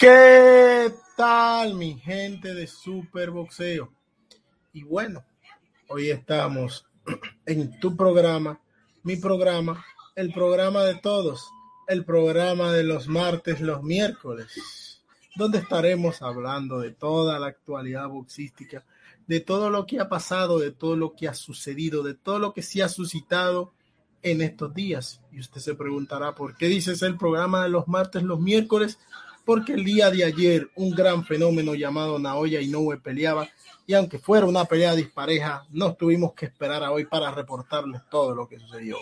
¿Qué tal mi gente de Superboxeo? Y bueno, hoy estamos en tu programa, mi programa, el programa de todos, el programa de los martes, los miércoles, donde estaremos hablando de toda la actualidad boxística, de todo lo que ha pasado, de todo lo que ha sucedido, de todo lo que se ha suscitado en estos días. Y usted se preguntará, ¿por qué dices el programa de los martes, los miércoles? Porque el día de ayer un gran fenómeno llamado Naoya Inoue peleaba y aunque fuera una pelea dispareja, nos tuvimos que esperar a hoy para reportarles todo lo que sucedió.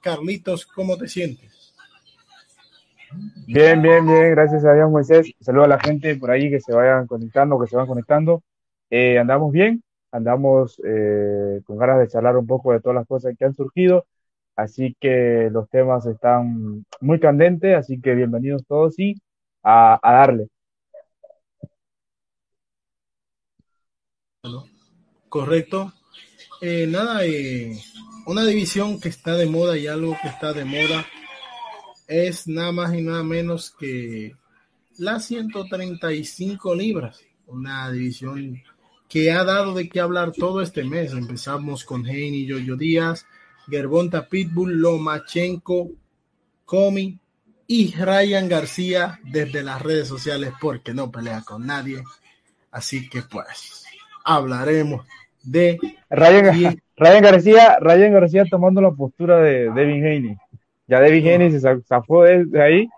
Carlitos, ¿cómo te sientes? Bien, bien, bien, gracias a Dios Moisés. Saludo a la gente por ahí que se vayan conectando, que se van conectando. Eh, andamos bien, andamos eh, con ganas de charlar un poco de todas las cosas que han surgido Así que los temas están muy candentes, así que bienvenidos todos y a, darle. Correcto. Eh, nada, eh, una división que está de moda y algo que está de moda es nada más y nada menos que las 135 libras, una división que ha dado de qué hablar todo este mes. Empezamos con y Yoyo Díaz, Gervonta Pitbull, Lomachenko, Comi y Ryan García desde las redes sociales porque no pelea con nadie. Así que pues hablaremos de Ryan, Ryan García, Ryan García tomando la postura de Devin Haney. Ya Devin Haney se zafó de ahí.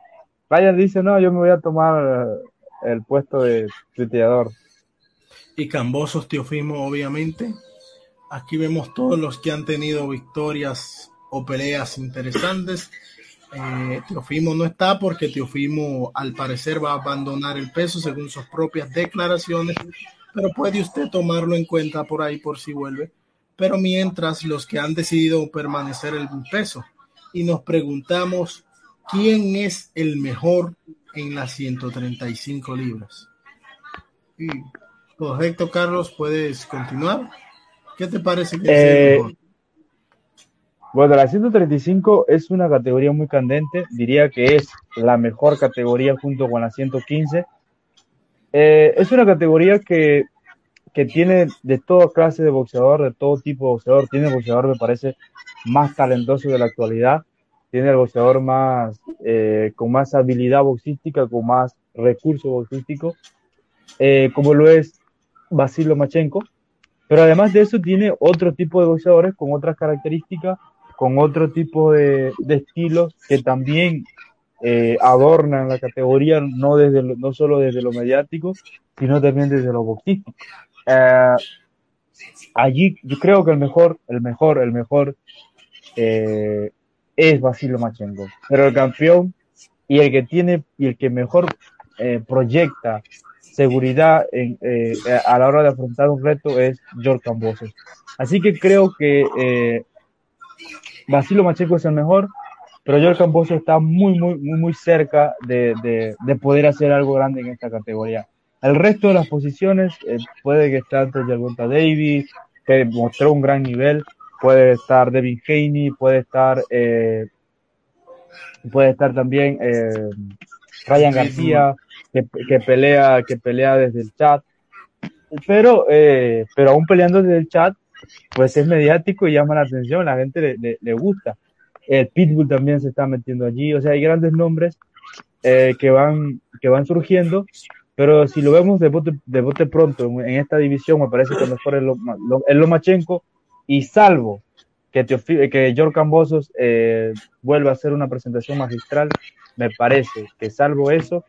Ryan dice, no, yo me voy a tomar el puesto de tuiteador. Y Cambosos Teofimo, obviamente, Aquí vemos todos los que han tenido victorias o peleas interesantes. Eh, Teofimo no está porque Teofimo al parecer va a abandonar el peso según sus propias declaraciones, pero puede usted tomarlo en cuenta por ahí por si vuelve. Pero mientras los que han decidido permanecer el peso y nos preguntamos quién es el mejor en las 135 libras. correcto, Carlos, puedes continuar. ¿Qué te parece que eh, Bueno, la 135 es una categoría muy candente, diría que es la mejor categoría junto con la 115. Eh, es una categoría que, que tiene de toda clase de boxeador, de todo tipo de boxeador. Tiene el boxeador, me parece, más talentoso de la actualidad. Tiene el boxeador más, eh, con más habilidad boxística, con más recurso boxístico, como lo es Basilio Machenko pero además de eso tiene otro tipo de boxeadores con otras características, con otro tipo de, estilos que también eh, adornan la categoría, no, desde no solo desde lo mediático, sino también desde lo boxístico. Eh, allí yo creo que el mejor, el mejor, el mejor eh, es Basilio Machenko, pero el campeón y el que tiene y el que mejor proyecta seguridad eh, a la hora de afrontar un reto es George Cambosos. Así que creo que eh, Basilo Macheco es el mejor, pero George Cambosos está muy, muy, muy, muy cerca de, de, poder hacer algo grande en esta categoría. El resto de las posiciones eh, puede que esté antes Gervonta Davis, que mostró un gran nivel, puede estar Devin Haney, puede estar eh, puede estar también eh, Ryan García, que, pelea, que pelea desde el chat. Pero, eh, pero aún peleando desde el chat, pues es mediático y llama la atención, la gente le, le, gusta. El Pitbull también se está metiendo allí, o sea, hay grandes nombres eh, que, van, que van surgiendo, pero si lo vemos de bote, de bote pronto en, esta división, me parece que mejor es, lo, Lomachenko, y salvo que, que George Cambosos eh, vuelva a hacer una presentación magistral, me parece que salvo eso,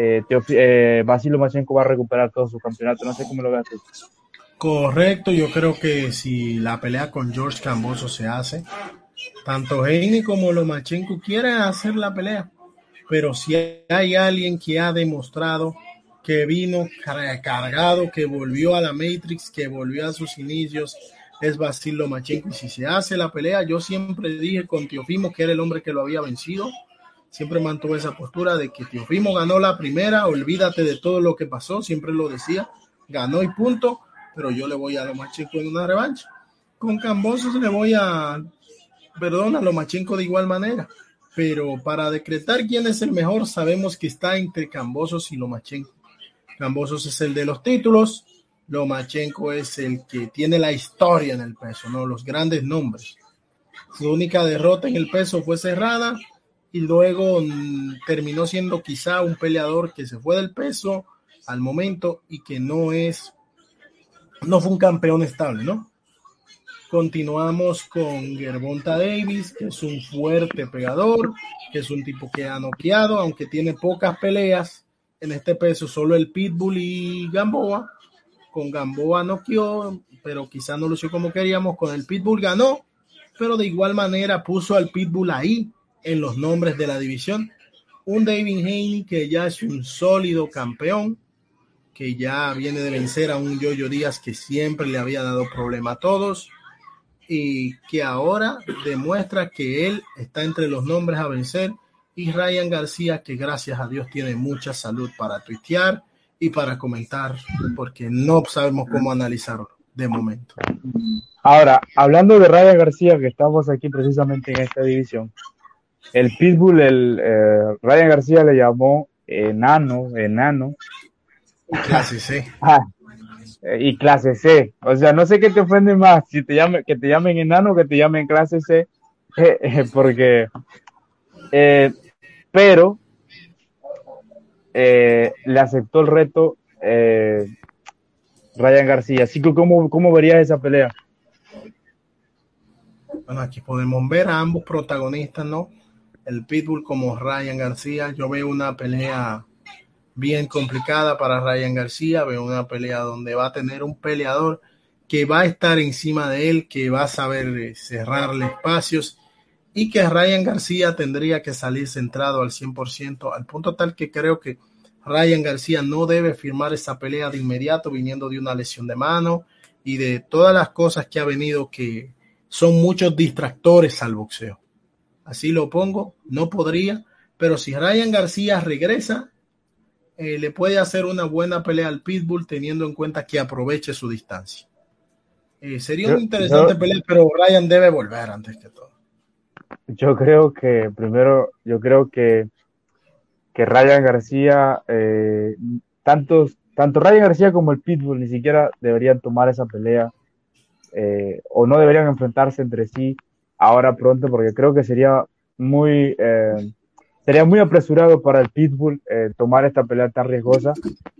eh, eh, Basilio Machenko va a recuperar todo su campeonato. No sé cómo lo veas Correcto, yo creo que si la pelea con George Camboso se hace, tanto Heine como Lomachenko quieren hacer la pelea, pero si hay alguien que ha demostrado que vino cargado, que volvió a la Matrix, que volvió a sus inicios, es Basilio Lomachenko. Y si se hace la pelea, yo siempre dije con Teofimo que era el hombre que lo había vencido siempre mantuvo esa postura de que Teofimo ganó la primera, olvídate de todo lo que pasó, siempre lo decía, ganó y punto, pero yo le voy a Lomachenko en una revancha. Con Cambosos le voy a, perdón, a Lomachenko de igual manera, pero para decretar quién es el mejor sabemos que está entre Cambosos y Lomachenko. Cambosos es el de los títulos, Lomachenko es el que tiene la historia en el peso, no los grandes nombres. Su única derrota en el peso fue cerrada y luego mm, terminó siendo quizá un peleador que se fue del peso al momento y que no es, no fue un campeón estable, ¿no? Continuamos con Gervonta Davis, que es un fuerte pegador, que es un tipo que ha noqueado, aunque tiene pocas peleas en este peso, solo el Pitbull y Gamboa. Con Gamboa noqueó, pero quizá no lució como queríamos. Con el Pitbull ganó, pero de igual manera puso al Pitbull ahí en los nombres de la división. Un David Haney que ya es un sólido campeón, que ya viene de vencer a un Yoyo Díaz que siempre le había dado problema a todos y que ahora demuestra que él está entre los nombres a vencer y Ryan García que gracias a Dios tiene mucha salud para tuitear y para comentar porque no sabemos cómo analizarlo de momento. Ahora, hablando de Ryan García que estamos aquí precisamente en esta división, el Pitbull, el eh, Ryan García le llamó enano, enano. Casi sí. Ah, eh, y clase C. O sea, no sé qué te ofende más, si te llamen, que te llamen enano o que te llamen clase C, eh, eh, porque, pero le aceptó el reto Ryan García. Así que, ¿cómo, ¿cómo verías esa pelea? Bueno, aquí podemos ver a ambos protagonistas, ¿no? El Pitbull como Ryan García. Yo veo una pelea bien complicada para Ryan García. Veo una pelea donde va a tener un peleador que va a estar encima de él, que va a saber eh, cerrarle espacios y que Ryan García tendría que salir centrado al 100%, al punto tal que creo que Ryan García no debe firmar esa pelea de inmediato viniendo de una lesión de mano y de todas las cosas que ha venido que son muchos distractores al boxeo. Así lo pongo, no podría, pero si Ryan García regresa, eh, le puede hacer una buena pelea al Pitbull teniendo en cuenta que aproveche su distancia. Eh, sería una interesante pelea, pero Ryan debe volver antes que todo. Yo creo que primero, yo creo que, que Ryan García, eh, tantos, tanto Ryan García como el Pitbull ni siquiera deberían tomar esa pelea o no deberían enfrentarse entre sí ahora pronto porque creo que sería muy sería muy apresurado para el Pitbull eh, tomar esta pelea tan riesgosa.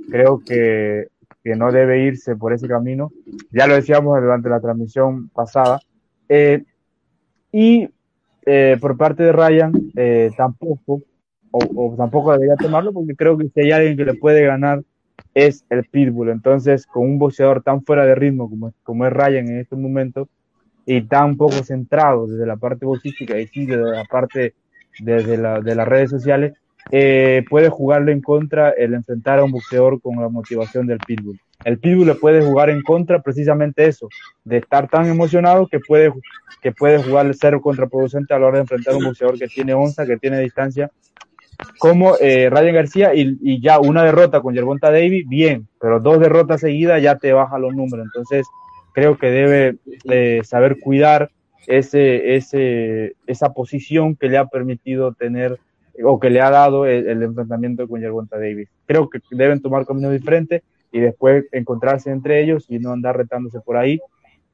Creo que, que, no debe irse por ese camino. Ya lo decíamos durante la transmisión pasada. Eh, y eh, por parte de Ryan, tampoco, o, tampoco debería tomarlo, porque creo que si hay alguien que le puede ganar es el Pitbull. Entonces, con un boxeador tan fuera de ritmo como, como es Ryan en este momento, y tan poco centrado desde la parte boxística y desde la parte desde de las redes sociales, eh, puede jugarle en contra el enfrentar a un boxeador con la motivación del pitbull. El pitbull le puede jugar en contra precisamente eso, de estar tan emocionado que puede, que puede jugarle cero contraproducente a la hora de enfrentar a un boxeador que tiene onza, que tiene distancia, como eh, Ryan García y, ya una derrota con Gervonta Davis, bien, pero dos derrotas seguidas ya te baja los números. Entonces, creo que debe eh, saber cuidar ese, ese, esa posición que le ha permitido tener o que le ha dado el, enfrentamiento con Yergonta Davis. Creo que deben tomar caminos diferentes y después encontrarse entre ellos y no andar retándose por ahí.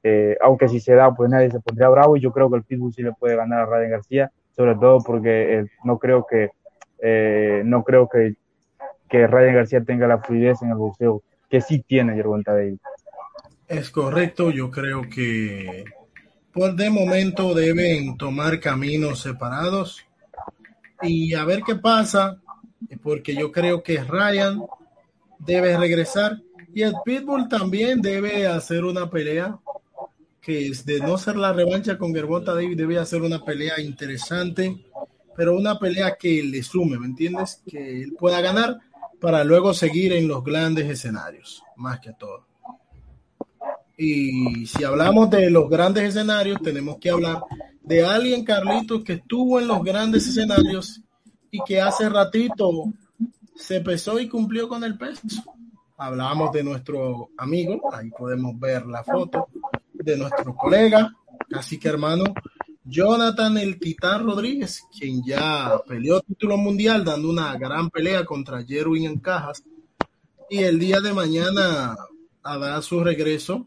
Eh, aunque si se da, pues nadie se pondría bravo y yo creo que el Pitbull sí le puede ganar a Ryan García, sobre todo porque eh, no creo que eh, no creo que, que Ryan García tenga la fluidez en el boxeo que sí tiene Yergonta Davis. Es correcto, yo creo que pues de momento deben tomar caminos separados y a ver qué pasa, porque yo creo que Ryan debe regresar y el Pitbull también debe hacer una pelea que es de no ser la revancha con Gervonta David, debe hacer una pelea interesante, pero una pelea que le sume, ¿me entiendes? Que él pueda ganar para luego seguir en los grandes escenarios, más que todo. Y si hablamos de los grandes escenarios, tenemos que hablar de alguien, Carlitos, que estuvo en los grandes escenarios y que hace ratito se pesó y cumplió con el peso. Hablamos de nuestro amigo, ahí podemos ver la foto de nuestro colega, casi que hermano Jonathan el Titán Rodríguez, quien ya peleó título mundial dando una gran pelea contra Jerwin en cajas. Y el día de mañana hará su regreso,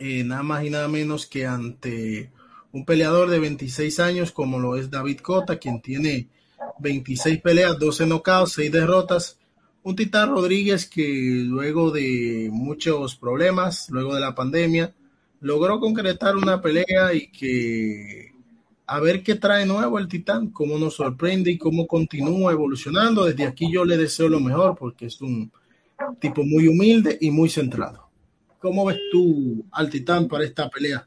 eh, nada más y nada menos que ante un peleador de 26 años como lo es David Cota, quien tiene 26 peleas, 12 knockouts, 6 derrotas. Un Titán Rodríguez que luego de muchos problemas, luego de la pandemia, logró concretar una pelea y que a ver qué trae nuevo el Titán, cómo nos sorprende y cómo continúa evolucionando. Desde aquí yo le deseo lo mejor porque es un tipo muy humilde y muy centrado. ¿Cómo ves tú al Titán para esta pelea?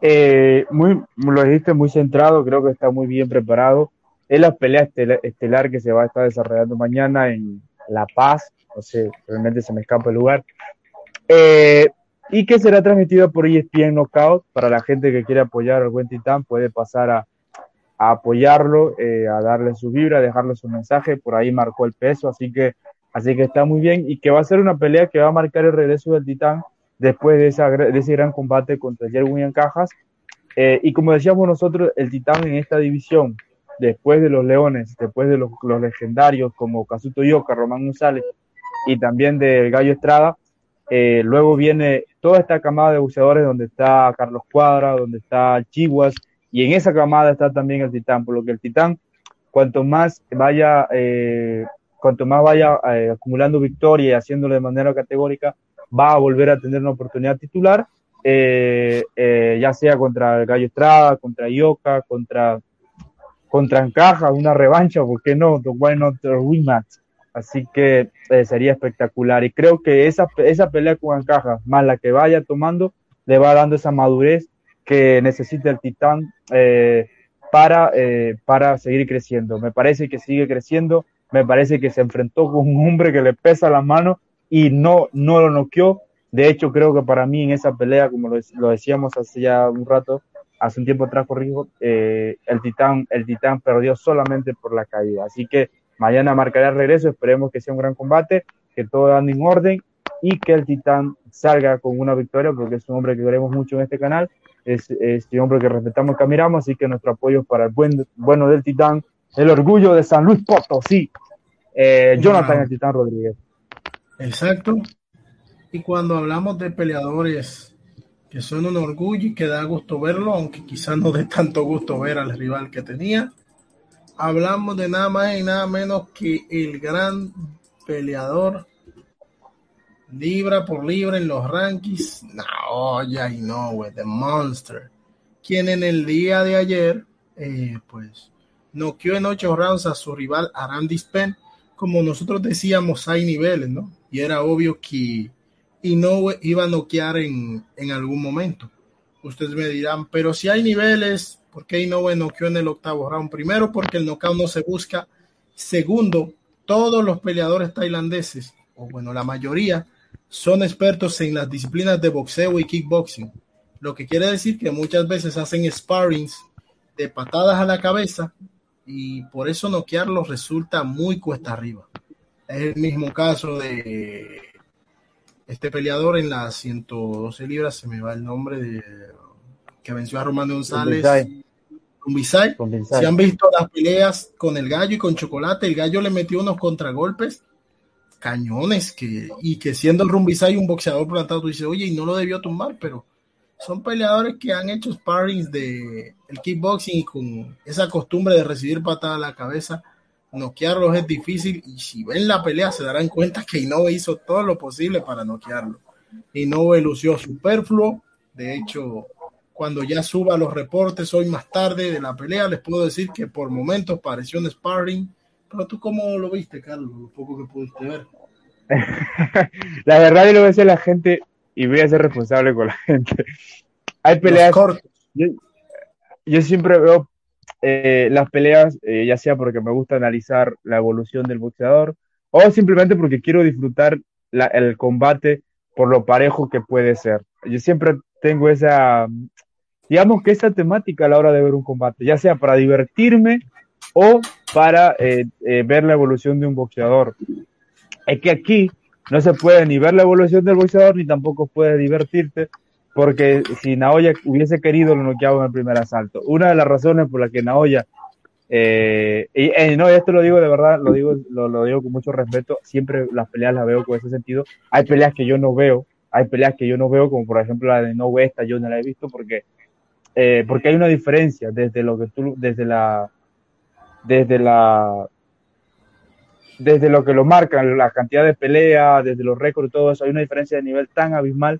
Eh, muy, lo dijiste, muy centrado, creo que está muy bien preparado. Es la pelea estelar, que se va a estar desarrollando mañana en La Paz, no sé, realmente se me escapa el lugar. Eh, y que será transmitido por ESPN Knockout. Para la gente que quiere apoyar al buen Titán, puede pasar a, apoyarlo, eh, a darle su vibra, a dejarle su mensaje. Por ahí marcó el peso, así que, así que está muy bien. Y que va a ser una pelea que va a marcar el regreso del Titán después de, ese gran combate contra Jerwin Cajas. Eh, y como decíamos nosotros, el Titán en esta división, después de los Leones, después de los, legendarios como Casuto Yoka, Román González y también del Gallo Estrada, eh, luego viene toda esta camada de boxeadores donde está Carlos Cuadra, donde está Chihuas, y en esa camada está también el Titán, por lo que el Titán, cuanto más vaya, eh, cuanto más vaya eh, acumulando victoria y haciéndolo de manera categórica, va a volver a tener una oportunidad titular, ya sea contra el Gallo Estrada, contra Ioca, contra, contra Encaja, una revancha, ¿por qué no? The Why Not Rematch. Así que eh, sería espectacular. Y creo que esa, esa pelea con Ancaja, más la que vaya tomando, le va dando esa madurez que necesita el Titán eh, para, eh, para seguir creciendo. Me parece que sigue creciendo, me parece que se enfrentó con un hombre que le pesa la mano y no, no lo noqueó. De hecho, creo que para mí en esa pelea, como lo, lo decíamos hace ya un rato, hace un tiempo atrás, corrijo, el, titán, el Titán perdió solamente por la caída. Así que Mañana marcará el regreso, esperemos que sea un gran combate, que todo ande en orden y que el Titán salga con una victoria, porque es un hombre que queremos mucho en este canal, es, un hombre que respetamos que admiramos, así que nuestro apoyo para el buen, bueno del Titán, el orgullo de San Luis Potosí, eh, Jonathan el Titán Rodríguez. Exacto. Y cuando hablamos de peleadores que son un orgullo y que da gusto verlo, aunque quizás no dé tanto gusto ver al rival que tenía, hablamos de nada más y nada menos que el gran peleador libra por libra en los rankings, Naoya Inoue, The Monster, quien en el día de ayer, eh, pues, noqueó en ocho rounds a su rival Aram Dispen. Como nosotros decíamos, hay niveles, ¿no? Y era obvio que Inoue iba a noquear en, en algún momento. Ustedes me dirán, pero si hay niveles, ¿Por qué Inoue noqueó en el octavo round? Primero, porque el knockout no se busca. Segundo, todos los peleadores tailandeses, o bueno, la mayoría, son expertos en las disciplinas de boxeo y kickboxing. Lo que quiere decir que muchas veces hacen sparrings de patadas a la cabeza y por eso noquearlos resulta muy cuesta arriba. Es el mismo caso de este peleador en las 112 libras, se me va el nombre de que venció a Román González. Rumbisay. Se han visto las peleas con el gallo y con chocolate. El gallo le metió unos contragolpes cañones que, y que siendo el Rumbisay un boxeador plantado, tú dices, oye, y no lo debió tumbar, pero son peleadores que han hecho sparrings de el kickboxing y con esa costumbre de recibir patada a la cabeza, noquearlos es difícil y si ven la pelea se darán cuenta que Inoue hizo todo lo posible para noquearlo. Inoue lució superfluo, de hecho cuando ya suba los reportes hoy más tarde de la pelea, les puedo decir que por momentos pareció un sparring. Pero tú, ¿cómo lo viste, Carlos? Lo poco que pudiste ver. la verdad, yo lo voy a decir a la gente y voy a ser responsable con la gente. Hay peleas. Yo, yo, siempre veo eh, las peleas, eh, ya sea porque me gusta analizar la evolución del boxeador o simplemente porque quiero disfrutar el combate por lo parejo que puede ser. Yo siempre tengo esa, digamos que esa temática a la hora de ver un combate, ya sea para divertirme o para eh, eh, ver la evolución de un boxeador. Es que aquí no se puede ni ver la evolución del boxeador ni tampoco puedes divertirte porque si Naoya hubiese querido lo noqueaba en el primer asalto. Una de las razones por las que Naoya eh, y, eh, no, esto lo digo de verdad, lo digo, lo, digo con mucho respeto. Siempre las peleas las veo con ese sentido. Hay peleas que yo no veo, hay peleas que yo no veo, como por ejemplo la de No Esta, yo no la he visto porque, eh, porque hay una diferencia desde lo que tú, desde la, desde la, desde lo que lo marcan, la cantidad de peleas, desde los récords y todo eso, hay una diferencia de nivel tan abismal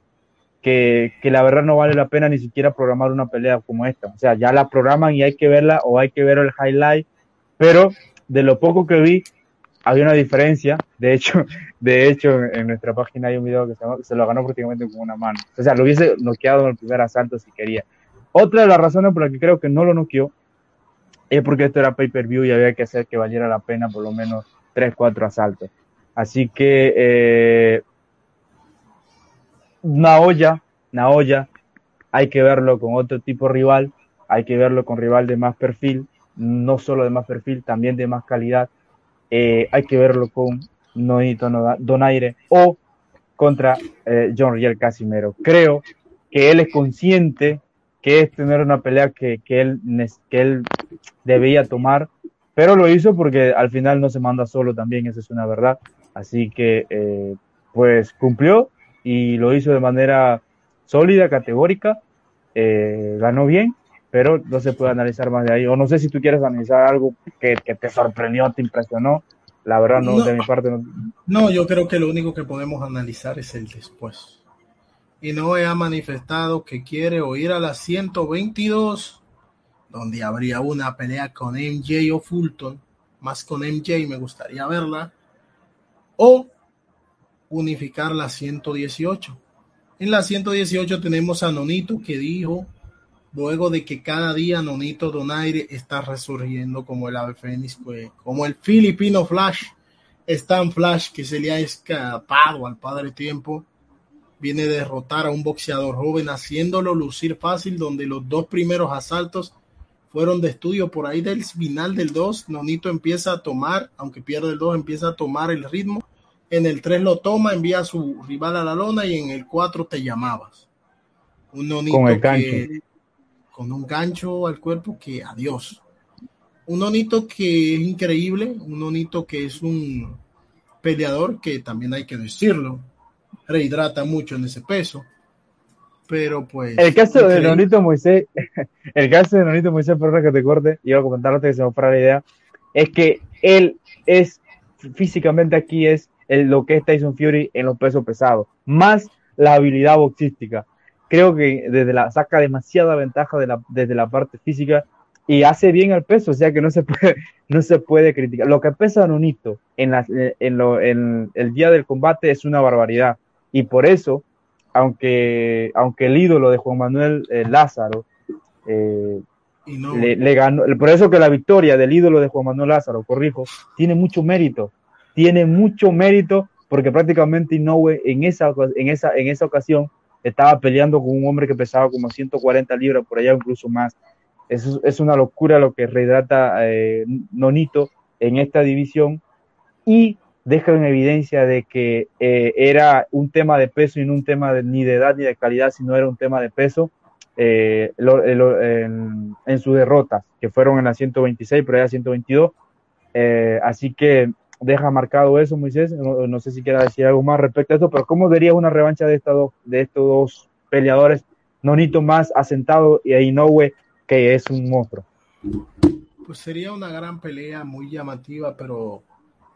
que, que, la verdad no vale la pena ni siquiera programar una pelea como esta. O sea, ya la programan y hay que verla o hay que ver el highlight, pero de lo poco que vi, había una diferencia. De hecho, de hecho en nuestra página hay un video que se, se lo ganó prácticamente con una mano. O sea, lo hubiese noqueado en el primer asalto si quería. Otra de las razones por las que creo que no lo noqueó es porque esto era pay-per-view y había que hacer que valiera la pena por lo menos 3, 4 asaltos. Así que eh, Naoya, Naoya, hay que verlo con otro tipo de rival, hay que verlo con rival de más perfil, no solo de más perfil, también de más calidad. Eh, hay que verlo con Noito Donaire o contra eh, John Riel Casimero. Creo que él es consciente que es tener una pelea que, él, que él debía tomar, pero lo hizo porque al final no se manda solo también, esa es una verdad. Así que, eh, pues cumplió y lo hizo de manera sólida, categórica, eh, ganó bien, pero no se puede analizar más de ahí. O no sé si tú quieres analizar algo que, te sorprendió, te impresionó. La verdad, no, de mi parte. No. no, yo creo que lo único que podemos analizar es el después. Y no ha manifestado que quiere o ir a la 122, donde habría una pelea con MJ o Fulton, más con MJ, me gustaría verla, o unificar la 118. En la 118 tenemos a Nonito que dijo, luego de que cada día Nonito Donaire está resurgiendo como el ave fénix, pues, como el filipino Flash, Stan Flash que se le ha escapado al padre tiempo, viene a derrotar a un boxeador joven haciéndolo lucir fácil, donde los dos primeros asaltos fueron de estudio por ahí del final del 2, Nonito empieza a tomar, aunque pierde el 2, empieza a tomar el ritmo en el 3 lo toma, envía a su rival a la lona y en el 4 te llamabas. Un nonito con el gancho. con un gancho al cuerpo que adiós. Un nonito que es increíble, un nonito que es un peleador que también hay que decirlo, rehidrata mucho en ese peso. Pero pues. El caso de Nonito Moisés, el caso de Nonito Moisés, por que te corte, iba a comentarte que se me fuera la idea, es que él es físicamente aquí es lo que es Tyson Fury en los pesos pesados, más la habilidad boxística. Creo que desde la saca demasiada ventaja de la, desde la parte física y hace bien el peso, o sea que no se puede, no se puede criticar. Lo que pesa Nonito en, en, lo, en el día del combate es una barbaridad y por eso, aunque, aunque el ídolo de Juan Manuel eh, Lázaro eh, le, ganó, por eso que la victoria del ídolo de Juan Manuel Lázaro, corrijo, tiene mucho mérito, tiene mucho mérito porque prácticamente Inoue en esa, en esa, en esa ocasión estaba peleando con un hombre que pesaba como 140 libras, por allá incluso más. Es, es una locura lo que retrata eh, Nonito en esta división y deja en evidencia de que eh, era un tema de peso y no un tema ni de edad ni de calidad, sino era un tema de peso eh, en, en sus derrotas, que fueron en la 126, pero ya 122. así que deja marcado eso, Moisés. No, sé si quiera decir algo más respecto a esto, pero ¿cómo verías una revancha de, de estos dos peleadores? Nonito más asentado y Inoue, que es un monstruo. Pues sería una gran pelea, muy llamativa, pero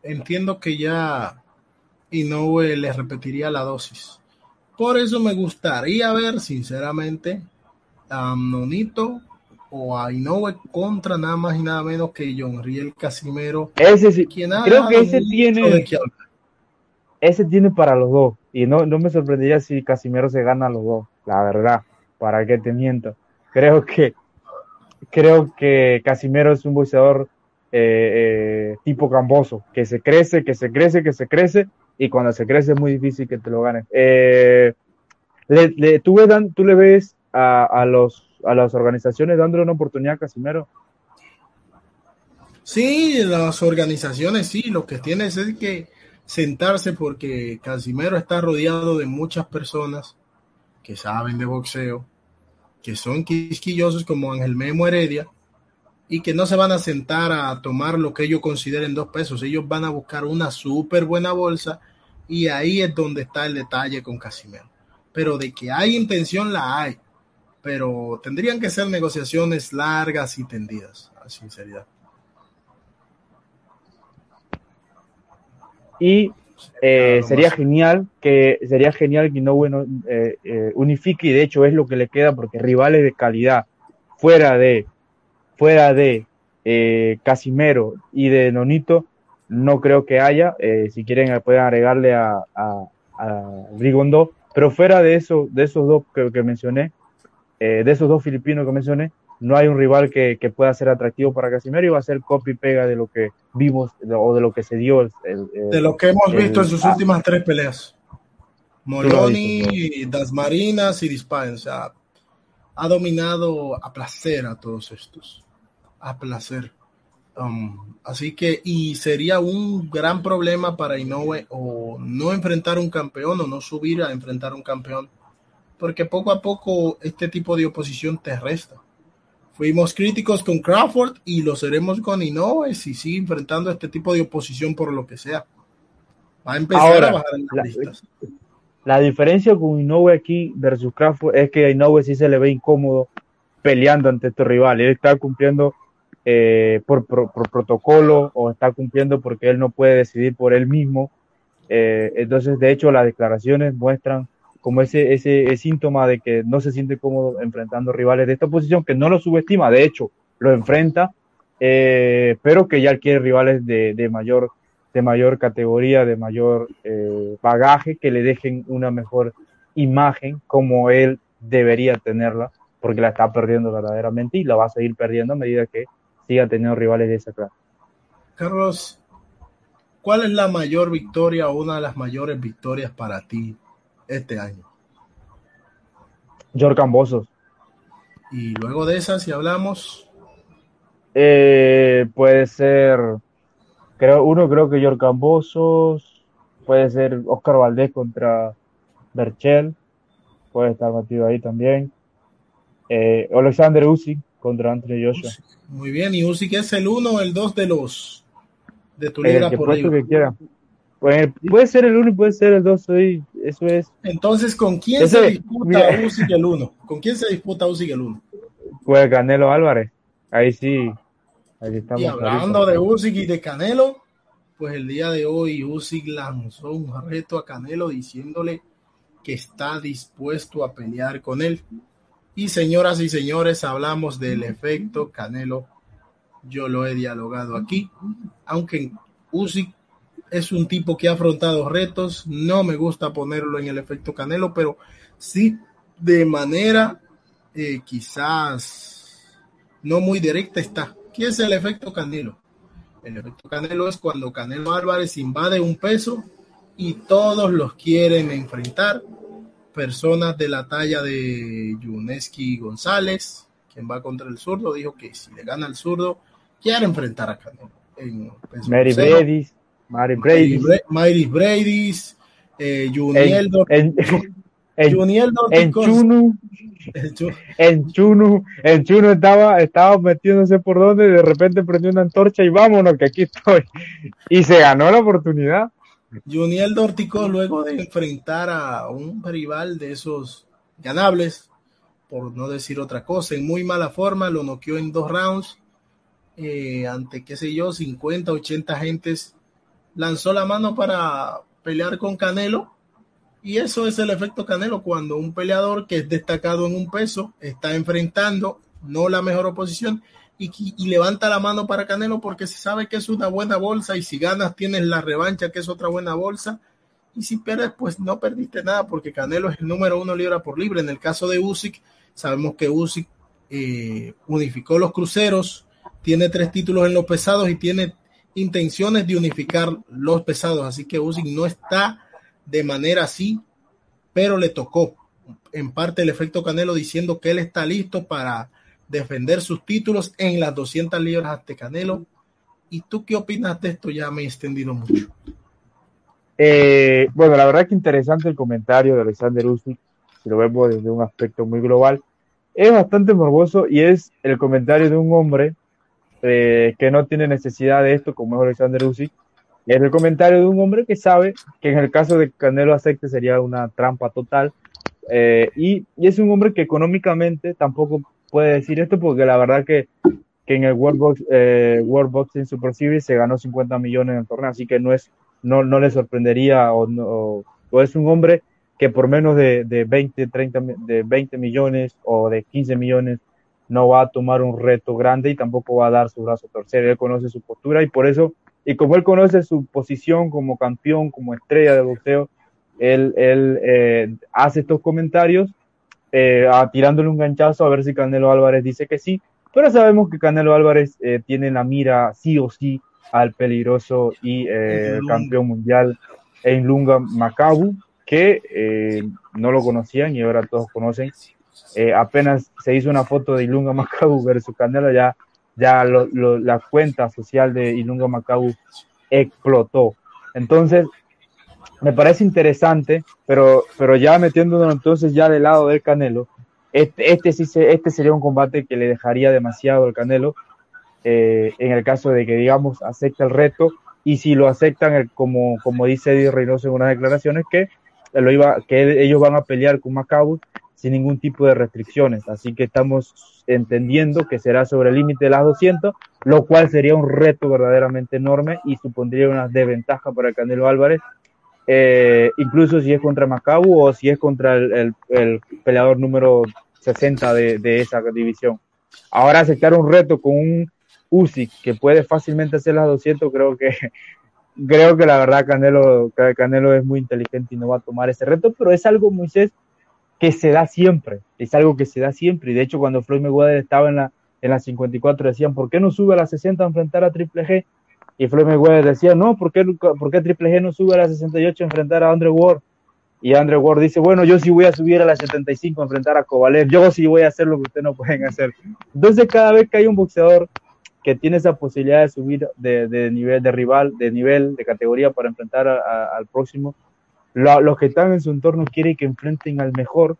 entiendo que ya Inoue le repetiría la dosis. Por eso me gustaría ver, sinceramente, a Nonito o a Inoue contra nada más y nada menos que John Riel Casimero. Ese sí, creo que ese tiene, ese tiene para los dos. Y no, no me sorprendería si Casimero se gana a los dos, la verdad. ¿Para qué te miento? Creo que, creo que Casimero es un boxeador eh, eh, tipo camboso, que se crece, que se crece, que se crece, y cuando se crece es muy difícil que te lo ganes. Eh, le, tú, tú le ves a, a los a las organizaciones dándole una oportunidad a Casimero. Sí, las organizaciones sí, lo que tienes es que sentarse porque Casimero está rodeado de muchas personas que saben de boxeo, que son quisquillosos como Ángel Memo Heredia, y que no se van a sentar a tomar lo que ellos consideren dos pesos. Ellos van a buscar una súper buena bolsa y ahí es donde está el detalle con Casimiro. Pero de que hay intención, la hay. Pero tendrían que ser negociaciones largas y tendidas, a sinceridad. Y eh, sería genial que sería genial que no eh, eh, unifique y de hecho es lo que le queda porque rivales de calidad fuera de fuera de eh, Casimero y de Nonito, no creo que haya. Eh, si quieren, pueden agregarle a, a, Rigondo. Pero fuera de, eso, de esos dos que, mencioné, eh, de esos dos filipinos que mencioné, no hay un rival que, pueda ser atractivo para Casimero y va a ser copy pega de lo que vimos o de lo que se dio. de lo que hemos visto en sus últimas tres peleas. Moloni, Das Marinas y Dispain. O sea, ha dominado a placer a todos estos a placer. Um, así que, y sería un gran problema para Inoue o no enfrentar un campeón o no subir a enfrentar un campeón, porque poco a poco este tipo de oposición te resta. Fuimos críticos con Crawford y lo seremos con Inoue si sigue enfrentando este tipo de oposición por lo que sea. Va a empezar a bajar en las la, La diferencia con Inoue aquí versus Crawford es que a Inoue sí se le ve incómodo peleando ante estos rivales. Él está cumpliendo eh, por, protocolo o está cumpliendo porque él no puede decidir por él mismo. Eh, entonces, de hecho, las declaraciones muestran como ese, ese, síntoma de que no se siente cómodo enfrentando rivales de esta posición, que no lo subestima, de hecho, lo enfrenta, eh, pero que ya quiere rivales de, de, mayor, de mayor categoría, de mayor bagaje, que le dejen una mejor imagen como él debería tenerla, porque la está perdiendo verdaderamente y la va a seguir perdiendo a medida que siga teniendo rivales de esa clase. Carlos, ¿cuál es la mayor victoria o una de las mayores victorias para ti este año? George Cambosos. Y luego de esa, si hablamos. Eh, puede ser, creo, uno creo que George Cambosos, puede ser Oscar Valdés contra Berchel, puede estar metido ahí también. Eh, Alexander Usyk contra Anthony Joshua. Muy bien, y Usyk es el uno o el dos de los de tu liga por ahí. Que quiera. Puede, puede ser el uno y puede ser el dos, eso es. Entonces, ¿con quién se disputa Usyk el uno? ¿Con quién se disputa Usyk el uno? Pues Canelo Álvarez, ahí sí. Ahí estamos y hablando de Usyk y de Canelo, pues el día de hoy Usyk lanzó un reto a Canelo diciéndole que está dispuesto a pelear con él. Y señoras y señores, hablamos del efecto Canelo. Yo lo he dialogado aquí, aunque Usyk es un tipo que ha afrontado retos, no me gusta ponerlo en el efecto Canelo, pero sí de manera eh, quizás no muy directa está. ¿Qué es el efecto Canelo? El efecto Canelo es cuando Canelo Álvarez invade un peso y todos los quieren enfrentar personas de la talla de Yuneski González, quien va contra el zurdo, dijo que si le gana el zurdo, quiere enfrentar a Canelo. Mary Brady, Mary Brady, Mary Brady, eh, Juniel, en, en, Chunu, en Chunu, en Chuno estaba, estaba metiéndose por donde, de repente prendió una antorcha y vámonos, que aquí estoy. Y se ganó la oportunidad. Juniel Dortico, luego de enfrentar a un rival de esos ganables, por no decir otra cosa, en muy mala forma, lo noqueó en dos rounds, eh, ante, qué sé yo, 50, 80 gentes, lanzó la mano para pelear con Canelo, y eso es el efecto Canelo, cuando un peleador que es destacado en un peso está enfrentando no la mejor oposición y, levanta la mano para Canelo porque se sabe que es una buena bolsa y si ganas tienes la revancha que es otra buena bolsa y si pierdes pues no perdiste nada porque Canelo es el número uno libra por libre. En el caso de Usyk sabemos que Usyk eh, unificó los cruceros, tiene tres títulos en los pesados y tiene intenciones de unificar los pesados, así que Usyk no está de manera así, pero le tocó en parte el efecto Canelo diciendo que él está listo para defender sus títulos en las 200 libras ante Canelo. ¿Y tú qué opinas de esto? Ya me he extendido mucho. Eh, bueno, la verdad que interesante el comentario de Alexander Usyk. si lo vemos desde un aspecto muy global, es bastante morboso y es el comentario de un hombre eh, que no tiene necesidad de esto, como es Alexander Usyk, es el comentario de un hombre que sabe que en el caso de Canelo acepte sería una trampa total. Eh, y, y, es un hombre que económicamente tampoco puede decir esto porque la verdad que, que en el World, Box, eh, World Boxing Super Series se ganó 50 millones en el torneo, así que no, es, no, no le sorprendería o, no, o es un hombre que por menos de, de, 20, 30, de 20 millones o de 15 millones no va a tomar un reto grande y tampoco va a dar su brazo a torcer. Él conoce su postura y por eso, y como él conoce su posición como campeón, como estrella de boxeo, él, él eh, hace estos comentarios eh, tirándole un ganchazo a ver si Canelo Álvarez dice que sí, pero sabemos que Canelo Álvarez eh, tiene la mira sí o sí al peligroso y eh, campeón mundial en Lunga Macabu, que eh, no lo conocían y ahora todos conocen. Eh, apenas se hizo una foto de Ilunga Macabu versus Canelo, ya, ya lo, la cuenta social de Ilunga Macabu explotó. Entonces, me parece interesante, pero, pero ya metiéndonos entonces ya del lado del Canelo, este, este, sí este sería un combate que le dejaría demasiado al Canelo eh, en el caso de que, digamos, acepte el reto y si lo aceptan, como, como dice Eddie Reynoso en unas declaraciones, que, lo iba, que ellos van a pelear con Macabus sin ningún tipo de restricciones. Así que estamos entendiendo que será sobre el límite de las 200, lo cual sería un reto verdaderamente enorme y supondría una desventaja para el Canelo Álvarez, eh, incluso si es contra Macabu o si es contra el, el, el peleador número 60 de, de, esa división. Ahora aceptar un reto con un Usyk que puede fácilmente hacer las 200, creo que creo que la verdad Canelo, Canelo es muy inteligente y no va a tomar ese reto, pero es algo, Moisés, que se da siempre, es algo que se da siempre, y de hecho cuando Floyd Mayweather estaba en la, en la 54 decían, ¿por qué no sube a la 60 a enfrentar a Triple G? Y Floyd Mayweather decía, no, ¿por qué, ¿por qué Triple G no sube a la 68 a enfrentar a Andre Ward? Y Andre Ward dice, bueno, yo sí voy a subir a la 75 a enfrentar a Kovalev, yo sí voy a hacer lo que ustedes no pueden hacer. Entonces cada vez que hay un boxeador que tiene esa posibilidad de subir de, de, nivel de rival, de nivel, de categoría para enfrentar al próximo. Lo, los que están en su entorno quieren que enfrenten al mejor,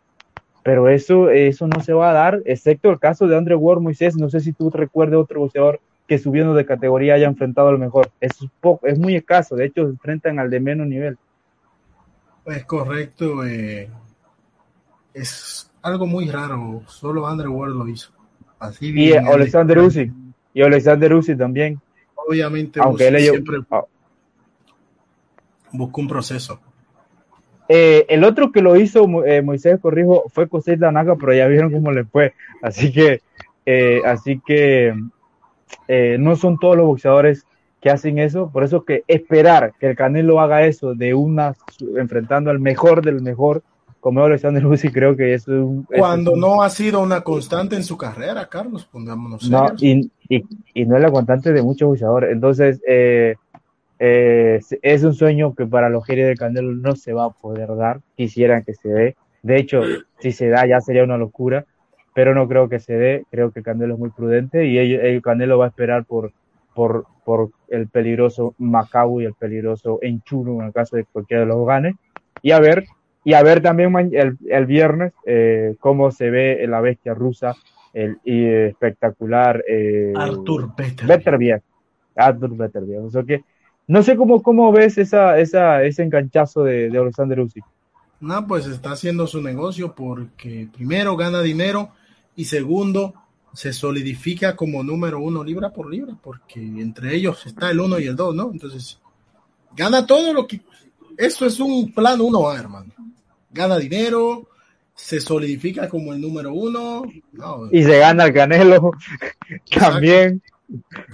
pero eso, eso no se va a dar, excepto el caso de Andre Ward Moisés. No sé si tú recuerdas otro boxeador que subiendo de categoría haya enfrentado al mejor. Es, poco, es muy escaso, de hecho, se enfrentan al de menos nivel. Es correcto, eh, es algo muy raro, solo Andre Ward lo hizo. Así y Alexander Usyk y Alexander Usyk también. Obviamente, aunque él siempre oh. buscó un proceso. Eh, el otro que lo hizo eh, Moisés Corrijo fue José Danaga, pero ya vieron cómo le fue. Así que, eh, así que no son todos los boxeadores que hacen eso. Por eso que esperar que el Canelo haga eso de una enfrentando al mejor del mejor como Alexander Usyk creo que eso es un, cuando es un, no ha sido una constante en su carrera Carlos pongámonos no y, y, y, no es la constante de muchos boxeadores entonces eh, eh, es un sueño que para los Jerez del Canelo no se va a poder dar quisieran que se dé de hecho si se da ya sería una locura pero no creo que se dé creo que Canelo es muy prudente y el, el Canelo va a esperar por por, por el peligroso Macau y el peligroso Enchuro en el caso de cualquiera de los gane y a ver y a ver también el, el viernes eh, cómo se ve la bestia rusa, el, el espectacular eh, Artur Beterbiev. Beterbiev. O sea que, no sé cómo, cómo ves esa, esa, ese enganchazo de, de Alexander Usyk. No, pues está haciendo su negocio porque primero gana dinero y segundo se solidifica como número uno libra por libra porque entre ellos está el uno y el dos, ¿no? Entonces, gana todo lo que... Eso es un plan uno A, hermano gana dinero, se solidifica como el número uno. No, y se gana el Canelo también.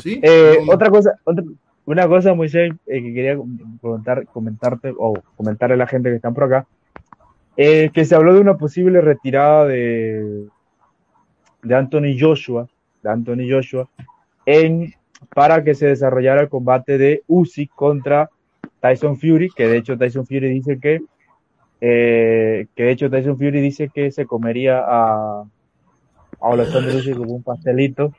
¿Sí? Eh, no, no. Otra cosa, otra, una cosa, Moisés, eh, que quería comentar, comentarte o comentarle a la gente que están por acá, eh, que se habló de una posible retirada de, de Anthony Joshua, de Anthony Joshua, en, para que se desarrollara el combate de Usyk contra Tyson Fury, que de hecho Tyson Fury dice que eh, que de hecho Tyson Fury dice que se comería a, a Alexander Usyk como un pastelito.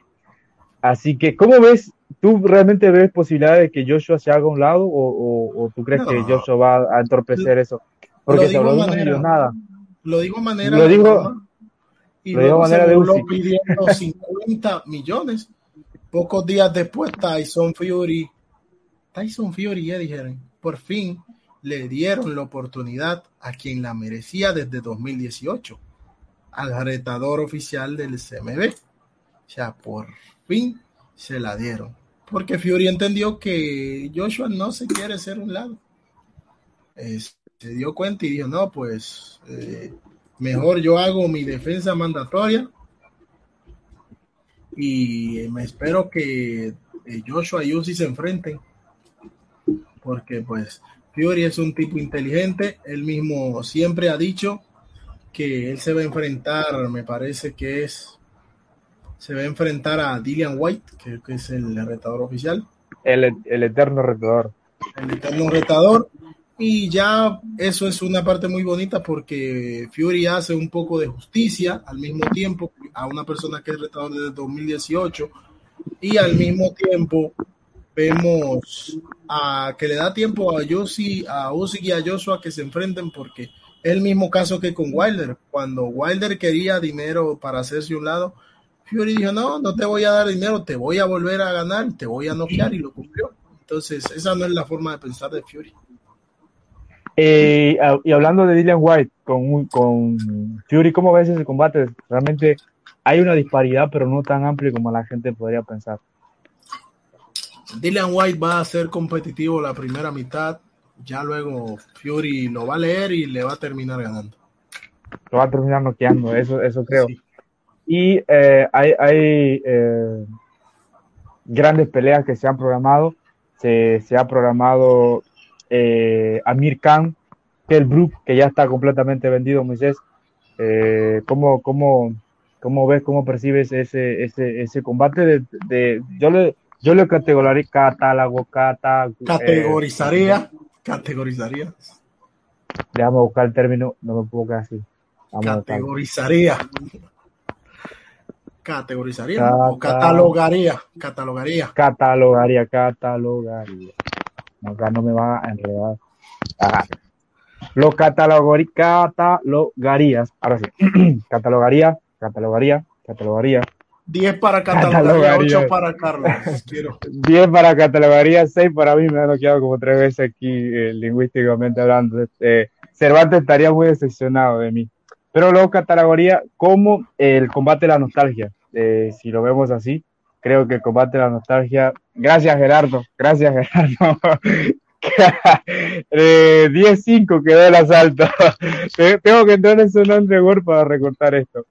Así que, ¿cómo ves? ¿Tú realmente ves posibilidad de que Joshua se haga a un lado o, o, o tú crees no. que Joshua va a entorpecer eso? Porque se habló de millonada. Lo dijo a manera Lo de dijo- broma, y lo manera de Usyk. pidiendo 50 millones. Pocos días después, Tyson Fury, Tyson Fury ya dijeron, por fin le dieron la oportunidad a quien la merecía desde 2018, al retador oficial del CMB. O sea, por fin se la dieron. Porque Fury entendió que Joshua no se quiere ser un lado. Se dio cuenta y dijo, no, pues eh, mejor yo hago mi defensa mandatoria y me espero que Joshua y Uzi se enfrenten. Porque pues Fury es un tipo inteligente, él mismo siempre ha dicho que él se va a enfrentar, me parece que es, se va a enfrentar a Dillian White, que, que es el retador oficial, El, el eterno retador. el eterno retador. Y ya eso es una parte muy bonita porque Fury hace un poco de justicia al mismo tiempo a una persona que es retador desde 2018 y al mismo tiempo vemos a que le da tiempo a Yossi, a Usyk y a Joshua que se enfrenten porque es el mismo caso que con Wilder. Cuando Wilder quería dinero para hacerse un lado, Fury dijo, no, no te voy a dar dinero, te voy a volver a ganar, te voy a noquear y lo cumplió. Entonces, esa no es la forma de pensar de Fury. Eh, y hablando de Dillian White con, con Fury, ¿cómo ves ese combate? Realmente hay una disparidad, pero no tan amplia como la gente podría pensar. Dillian White va a ser competitivo la primera mitad, ya luego Fury lo va a leer y le va a terminar ganando. Lo va a terminar noqueando, eso, eso creo. Sí. Y eh, hay, hay eh, grandes peleas que se han programado. Se, se ha programado eh, Amir Khan, Kell Brook, que ya está completamente vendido, Moisés. ¿cómo, cómo, ¿Cómo ves, cómo percibes ese, ese, ese combate? De, de, yo le, yo le categorizaría, catálogo, cata, Categorizaría, categorizaría, déjame buscar el término, no me puedo quedar así. Vamos a buscarlo. Categorizaría. Cata- o catalogaría, catalogaría. catalogaría, catalogaría. Acá no me va a enredar. Ajá. Lo catalogari- catalogarías. Ahora sí. catalogaría, catalogaría, catalogaría. 10 para catalogaría, Catalogaría. 8 para Carlos. Quiero. 10 para catalogaría, 6 para mí. Me han quedado como tres veces aquí eh, lingüísticamente hablando. Este, Cervantes estaría muy decepcionado de mí. Pero luego catalogaría como el combate de la nostalgia. Eh, si lo vemos así, creo que el combate de la nostalgia. Gracias, Gerardo. Gracias, Gerardo. Eh, 10-5 quedó el asalto. Te- Tengo que entrar en su nombre para recortar esto.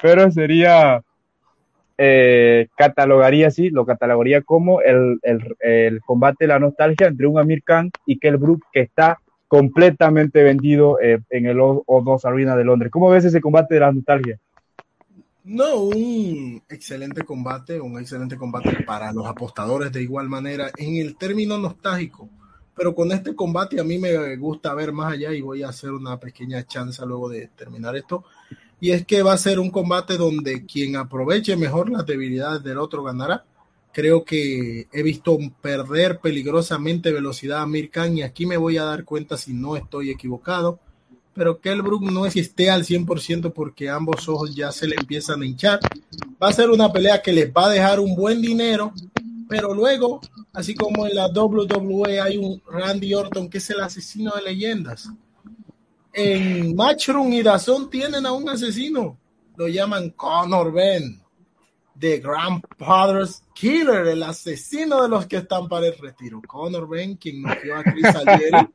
Pero sería. eh, catalogaría así, lo catalogaría como el, el- el combate de la nostalgia entre un Amir Khan y Kell Brook que está completamente vendido eh, en el O- O2 Arena de Londres. ¿Cómo ves ese combate de la nostalgia? No, un excelente combate, un excelente combate para los apostadores de igual manera en el término nostálgico. Pero con este combate a mí me gusta ver más allá y voy a hacer una pequeña chance luego de terminar esto. Y es que va a ser un combate donde quien aproveche mejor las debilidades del otro ganará. Creo que he visto perder peligrosamente velocidad a Mir Khan y aquí me voy a dar cuenta si no estoy equivocado pero Kell Brook no es que esté al 100% porque ambos ojos ya se le empiezan a hinchar. Va a ser una pelea que les va a dejar un buen dinero, pero luego, así como en la WWE hay un Randy Orton que es el asesino de leyendas. En Matchroom y Dazón tienen a un asesino, lo llaman Conor Ben, The Grandfather's Killer, el asesino de los que están para el retiro. Conor Ben, quien noqueó a Chris Alieri.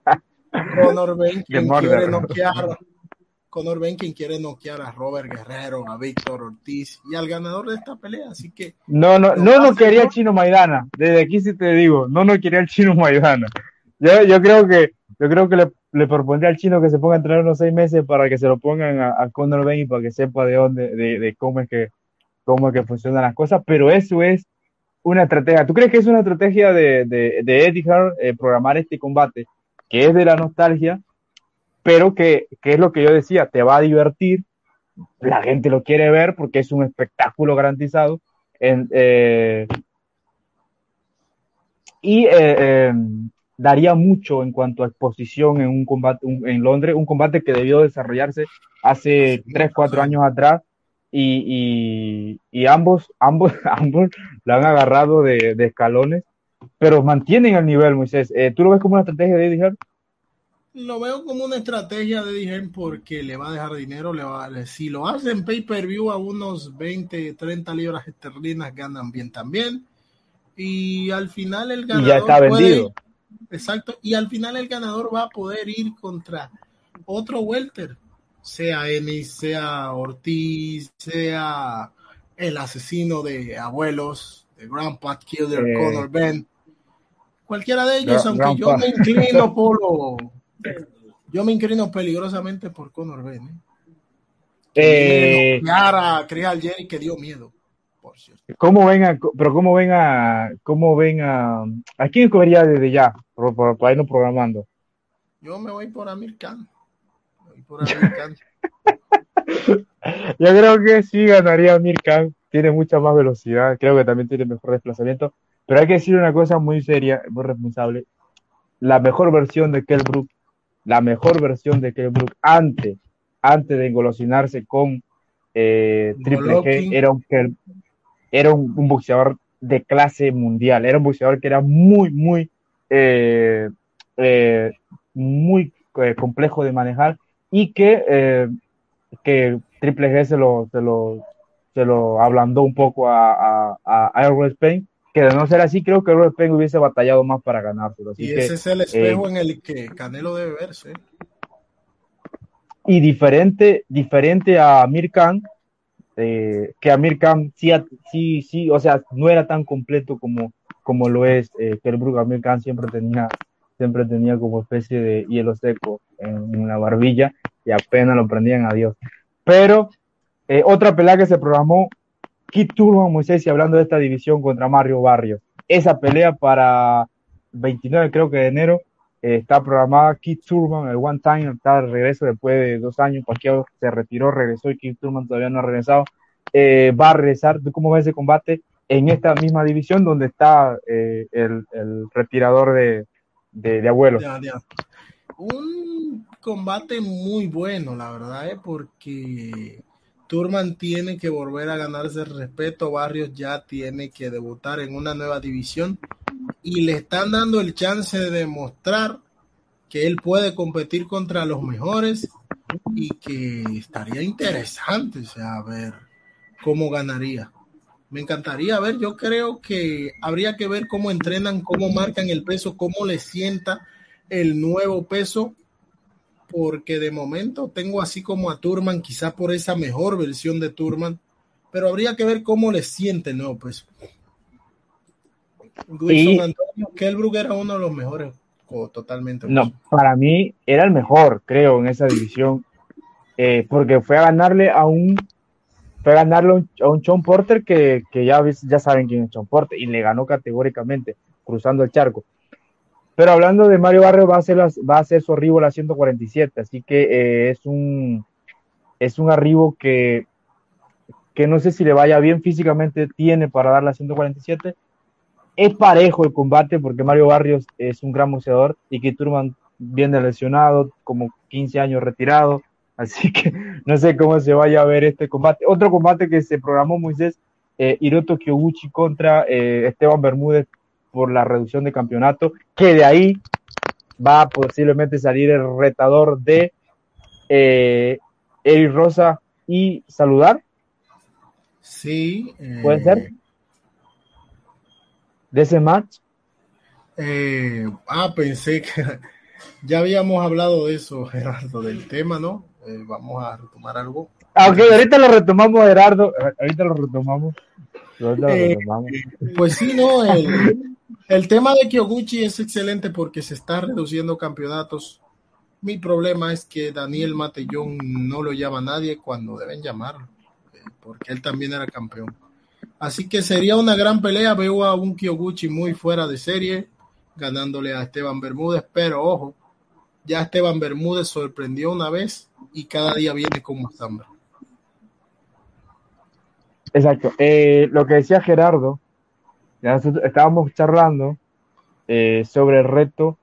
Conor Ben, quien quiere noquear. Conor Ben, quien quiere noquear a Robert Guerrero, a Víctor Ortiz y al ganador de esta pelea. Así que No, no, no, no quería el chino Maidana. Desde aquí sí te digo, no, no quería el chino Maidana. Yo, yo creo que, yo creo que le, le propondría al chino que se ponga a entrenar unos seis meses para que se lo pongan a, a Conor Ben y para que sepa de dónde, de, de cómo es que, cómo es que funcionan las cosas. Pero eso es una estrategia. ¿Tú crees que es una estrategia de, de, de Eddie Hart eh, programar este combate, que es de la nostalgia, pero que, que es lo que yo decía, te va a divertir, la gente lo quiere ver porque es un espectáculo garantizado. En, eh, y eh, eh, daría mucho en cuanto a exposición en un combate en Londres, un combate que debió desarrollarse hace 3, 4 años atrás y, y, ambos, ambos, ambos la han agarrado de, de, escalones, pero mantienen el nivel, Moisés. Eh, ¿Tú lo ves como una estrategia de Eddie Lo veo como una estrategia de Eddie porque le va a dejar dinero, le va, si lo hacen pay-per-view a unos 20, 30 libras esterlinas ganan bien también. Y al final el ganador. Y ya está vendido. exacto. Y al final el ganador va a poder ir contra otro welter sea Ennis, sea Ortiz, sea el asesino de abuelos, de Grandpa Killer, eh, Conor Ben, cualquiera de ellos, aunque yo me inclino por lo, yo me inclino peligrosamente por Conor Ben. ¿eh? Eh, Jerry que dio miedo. Por cierto. ¿Cómo ven a, pero cómo ven a, cómo ven a, a quién escogería desde ya, por, irnos programando? Yo me voy por Amir Khan. Yo creo que sí ganaría Mirkan. Tiene mucha más velocidad. Creo que también tiene mejor desplazamiento. Pero hay que decir una cosa muy seria, muy responsable. La mejor versión de Brook la mejor versión de Brook antes, antes de engolosinarse con eh, Triple G, era un, era un, boxeador de clase mundial. Era un boxeador que era muy, muy, eh, eh, muy complejo de manejar y que, eh, que Triple G se lo, se lo, se lo ablandó un poco a, a, a Spain, que de no ser así, creo que Errol Spain hubiese batallado más para ganárselo. y ese es el espejo eh, en el que Canelo debe verse. Y diferente, diferente a Amir Khan, eh, que Amir Khan sí, sí, sí, o sea, no era tan completo como, como lo es eh, Kerbrug. Amir Khan siempre tenía siempre tenía como especie de hielo seco en, la barbilla y apenas lo prendían a Dios. Pero eh, otra pelea que se programó, Kit Turman, Moisés, y hablando de esta división contra Mario Barrios. Esa pelea para 29, creo que de enero, eh, está programada. Kit Turman, el One Time, está de regreso después de dos años. Cualquier se retiró, regresó y Kit Turman todavía no ha regresado. Eh, va a regresar. ¿Tú cómo ves ese combate en esta misma división donde está el, retirador de, de, abuelo. Un combate muy bueno, la verdad, ¿eh? porque Turman tiene que volver a ganarse el respeto, Barrios ya tiene que debutar en una nueva división y le están dando el chance de demostrar que él puede competir contra los mejores y que estaría interesante, o ver cómo ganaría. Me encantaría ver, yo creo que habría que ver cómo entrenan, cómo marcan el peso, cómo le sienta el nuevo peso, porque de momento tengo así como a Turman, quizá por esa mejor versión de Turman, pero habría que ver cómo le siente el nuevo peso. y, Antonio Kelbrug era uno de los mejores, totalmente. No, para mí era el mejor, creo, en esa división, eh, porque fue a ganarle a un fue ganarle a un John Porter que, ya, ya saben quién es John Porter y le ganó categóricamente, cruzando el charco. Pero hablando de Mario Barrio, va a ser, va a ser su arribo a la 147, así que eh, es, un, es un arribo que, que no sé si le vaya bien físicamente, tiene para dar la 147. Es parejo el combate porque Mario Barrios es un gran boxeador y que Turman viene lesionado, como 15 años retirado Así que no sé cómo se vaya a ver este combate. Otro combate que se programó Moisés, eh, Hiroto Kyoguchi contra eh, Esteban Bermúdez por la reducción de campeonato, que de ahí va posiblemente salir el retador de eh, Eric Rosa y saludar. Sí. Eh, ¿Puede ser? ¿De ese match? ah, pensé que ya habíamos hablado de eso, Gerardo, del tema, ¿no? Eh, vamos a retomar algo. Ah, ok, ahorita lo retomamos, Gerardo. Ahorita lo retomamos. Eh, pues sí, no, el, tema de Kyoguchi es excelente porque se está reduciendo campeonatos. Mi problema es que Daniel Matellón no lo llama nadie cuando deben llamarlo, eh, porque él también era campeón. Así que sería una gran pelea. Veo a un Kyoguchi muy fuera de serie, ganándole a Esteban Bermúdez, pero ojo, ya Esteban Bermúdez sorprendió una vez y cada día viene con más hambre. Exacto. Eh, lo que decía Gerardo, estábamos charlando eh, sobre el reto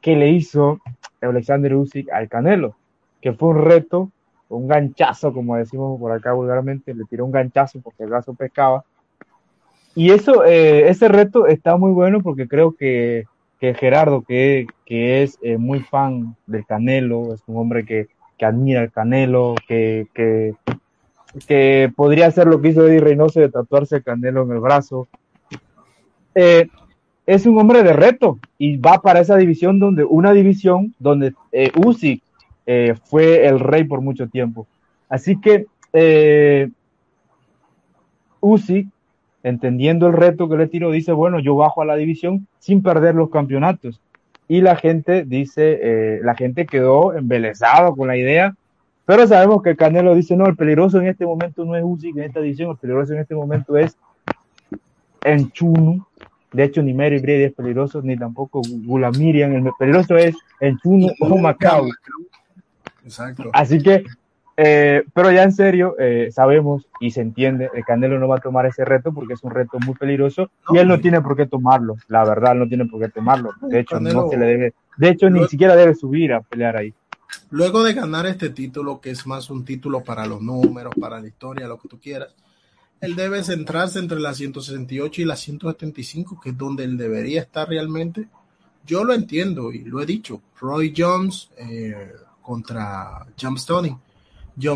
que le hizo Alexander Usyk al Canelo, que fue un reto, un ganchazo, como decimos por acá vulgarmente, le tiró un ganchazo porque el brazo pescaba. Y eso, eh, ese reto está muy bueno porque creo que, que Gerardo, que, que es eh, muy fan del Canelo, es un hombre que, que admira el Canelo, que, que, que podría hacer lo que hizo Eddie Reynoso de tatuarse el Canelo en el brazo. Eh, es un hombre de reto y va para esa división donde una división donde eh, eh, fue el rey por mucho tiempo. Así que eh, entendiendo el reto que le tiró, dice, bueno, yo bajo a la división sin perder los campeonatos. Y la gente dice, eh, la gente quedó embelesada con la idea, pero sabemos que Canelo dice, no, el peligroso en este momento no es Usyk en esta división, el peligroso en este momento es Enchunu, de hecho, ni Mary Brady es peligroso, ni tampoco Gulamirian. El peligroso es Enchunu o Macau. Exacto. Así que, eh, pero ya en serio, eh, sabemos y se entiende, el Canelo no va a tomar ese reto porque es un reto muy peligroso y él no tiene por qué tomarlo. La verdad, no tiene por qué tomarlo. De hecho, Canelo- no se le debe, de hecho, ni siquiera debe subir a pelear ahí. Luego de ganar este título, que es más un título para los números, para la historia, lo que tú quieras, él debe centrarse entre las 168 y las 175, que es donde él debería estar realmente. Yo lo entiendo y lo he dicho. Roy Jones eh, contra. Jump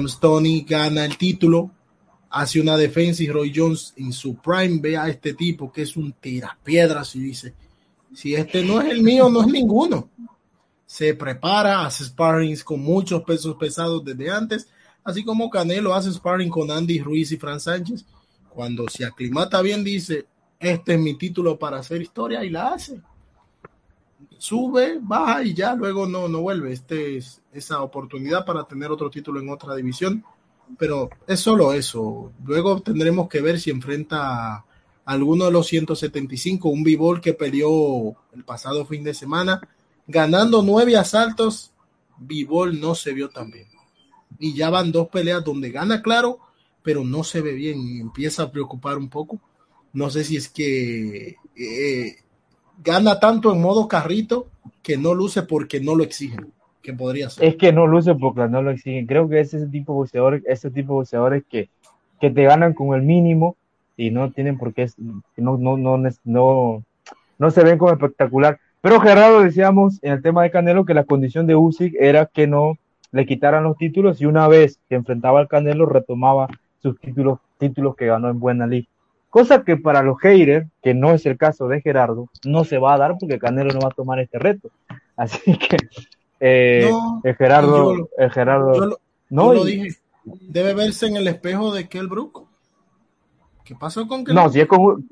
Stoney gana el título, hace una defensa y Roy Jones en su prime ve a este tipo que es un tirapiedras y dice, si este no es el mío, no es ninguno se prepara, hace sparrings con muchos pesos pesados desde antes, así como Canelo hace sparring con Andy Ruiz y Fran Sánchez. Cuando se aclimata bien, dice, este es mi título para hacer historia y la hace. Sube, baja y ya luego no, no vuelve. Este es esa oportunidad para tener otro título en otra división, pero es solo eso. Luego tendremos que ver si enfrenta a alguno de los 175, un b que peleó el pasado fin de semana ganando nueve asaltos, Bivol no se vio tan bien. Y ya van dos peleas donde gana claro, pero no se ve bien y empieza a preocupar un poco. No sé si es que eh, gana tanto en modo carrito que no luce porque no lo exigen, que podría ser. Es que no luce porque no lo exigen. Creo que es ese tipo de boxeadores, ese tipo de boxeadores que, que te ganan con el mínimo y no tienen por qué, no, no, no, no, no se ven como espectacular. Pero Gerardo decíamos en el tema de Canelo que la condición de Usyk era que no le quitaran los títulos y una vez que enfrentaba al Canelo retomaba sus títulos, títulos que ganó en buena liga. Cosa que para los haters, que no es el caso de Gerardo, no se va a dar porque Canelo no va a tomar este reto. Así que eh, No, el Gerardo, yo el Gerardo, Yo lo, no, yo lo dije, debe verse en el espejo de Kell Brook. ¿Qué pasó con Kell no, si es con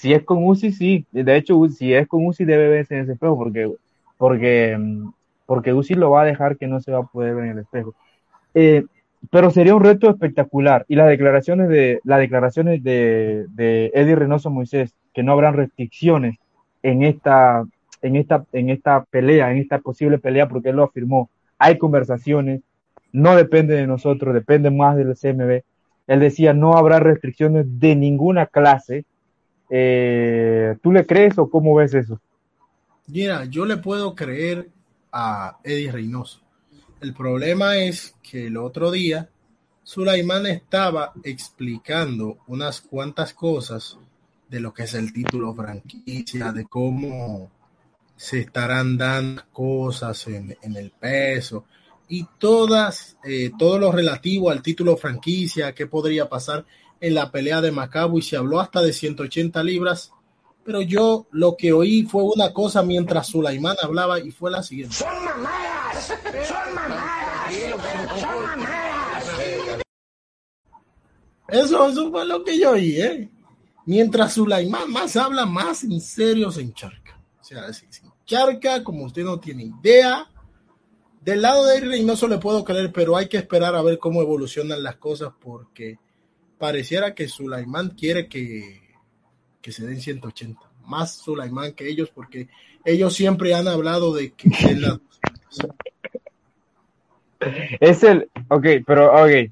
si es con Uzi, sí. De hecho, si es con Uzi debe verse en ese espejo porque porque mm, porque Uzi lo va a dejar que no se va a poder ver en el espejo. Eh, pero sería un reto espectacular y las declaraciones de las declaraciones de, de Eddie Reynoso Moisés que no habrán restricciones en esta en esta en esta pelea, en esta posible pelea porque él lo afirmó. Hay conversaciones, no depende de nosotros, depende más del CMB. Él decía no habrá restricciones de ninguna clase. Eh, ¿Tú le crees o cómo ves eso? Mira, yo le puedo creer a Eddie Reynoso. El problema es que el otro día Sulaimán estaba explicando unas cuantas cosas de lo que es el título franquicia, de cómo se estarán dando cosas en, el peso y todas, eh, todo lo relativo al título franquicia, qué podría pasar en la pelea de Macabo y se habló hasta de 180 libras pero yo lo que oí fue una cosa mientras Sulaimán hablaba y fue la siguiente. Son mamadas, son mamadas, son mamadas. Eso, eso fue lo que yo oí, ¿eh? Mientras Sulaimán más habla, más en serio se encharca. O sea, se, encharca como usted no tiene idea. Del lado de Reynoso le puedo creer, pero hay que esperar a ver cómo evolucionan las cosas porque pareciera que Sulaimán quiere que, que se den 180. Más Sulaimán que ellos porque ellos siempre han hablado de que Es el, ok, pero ok.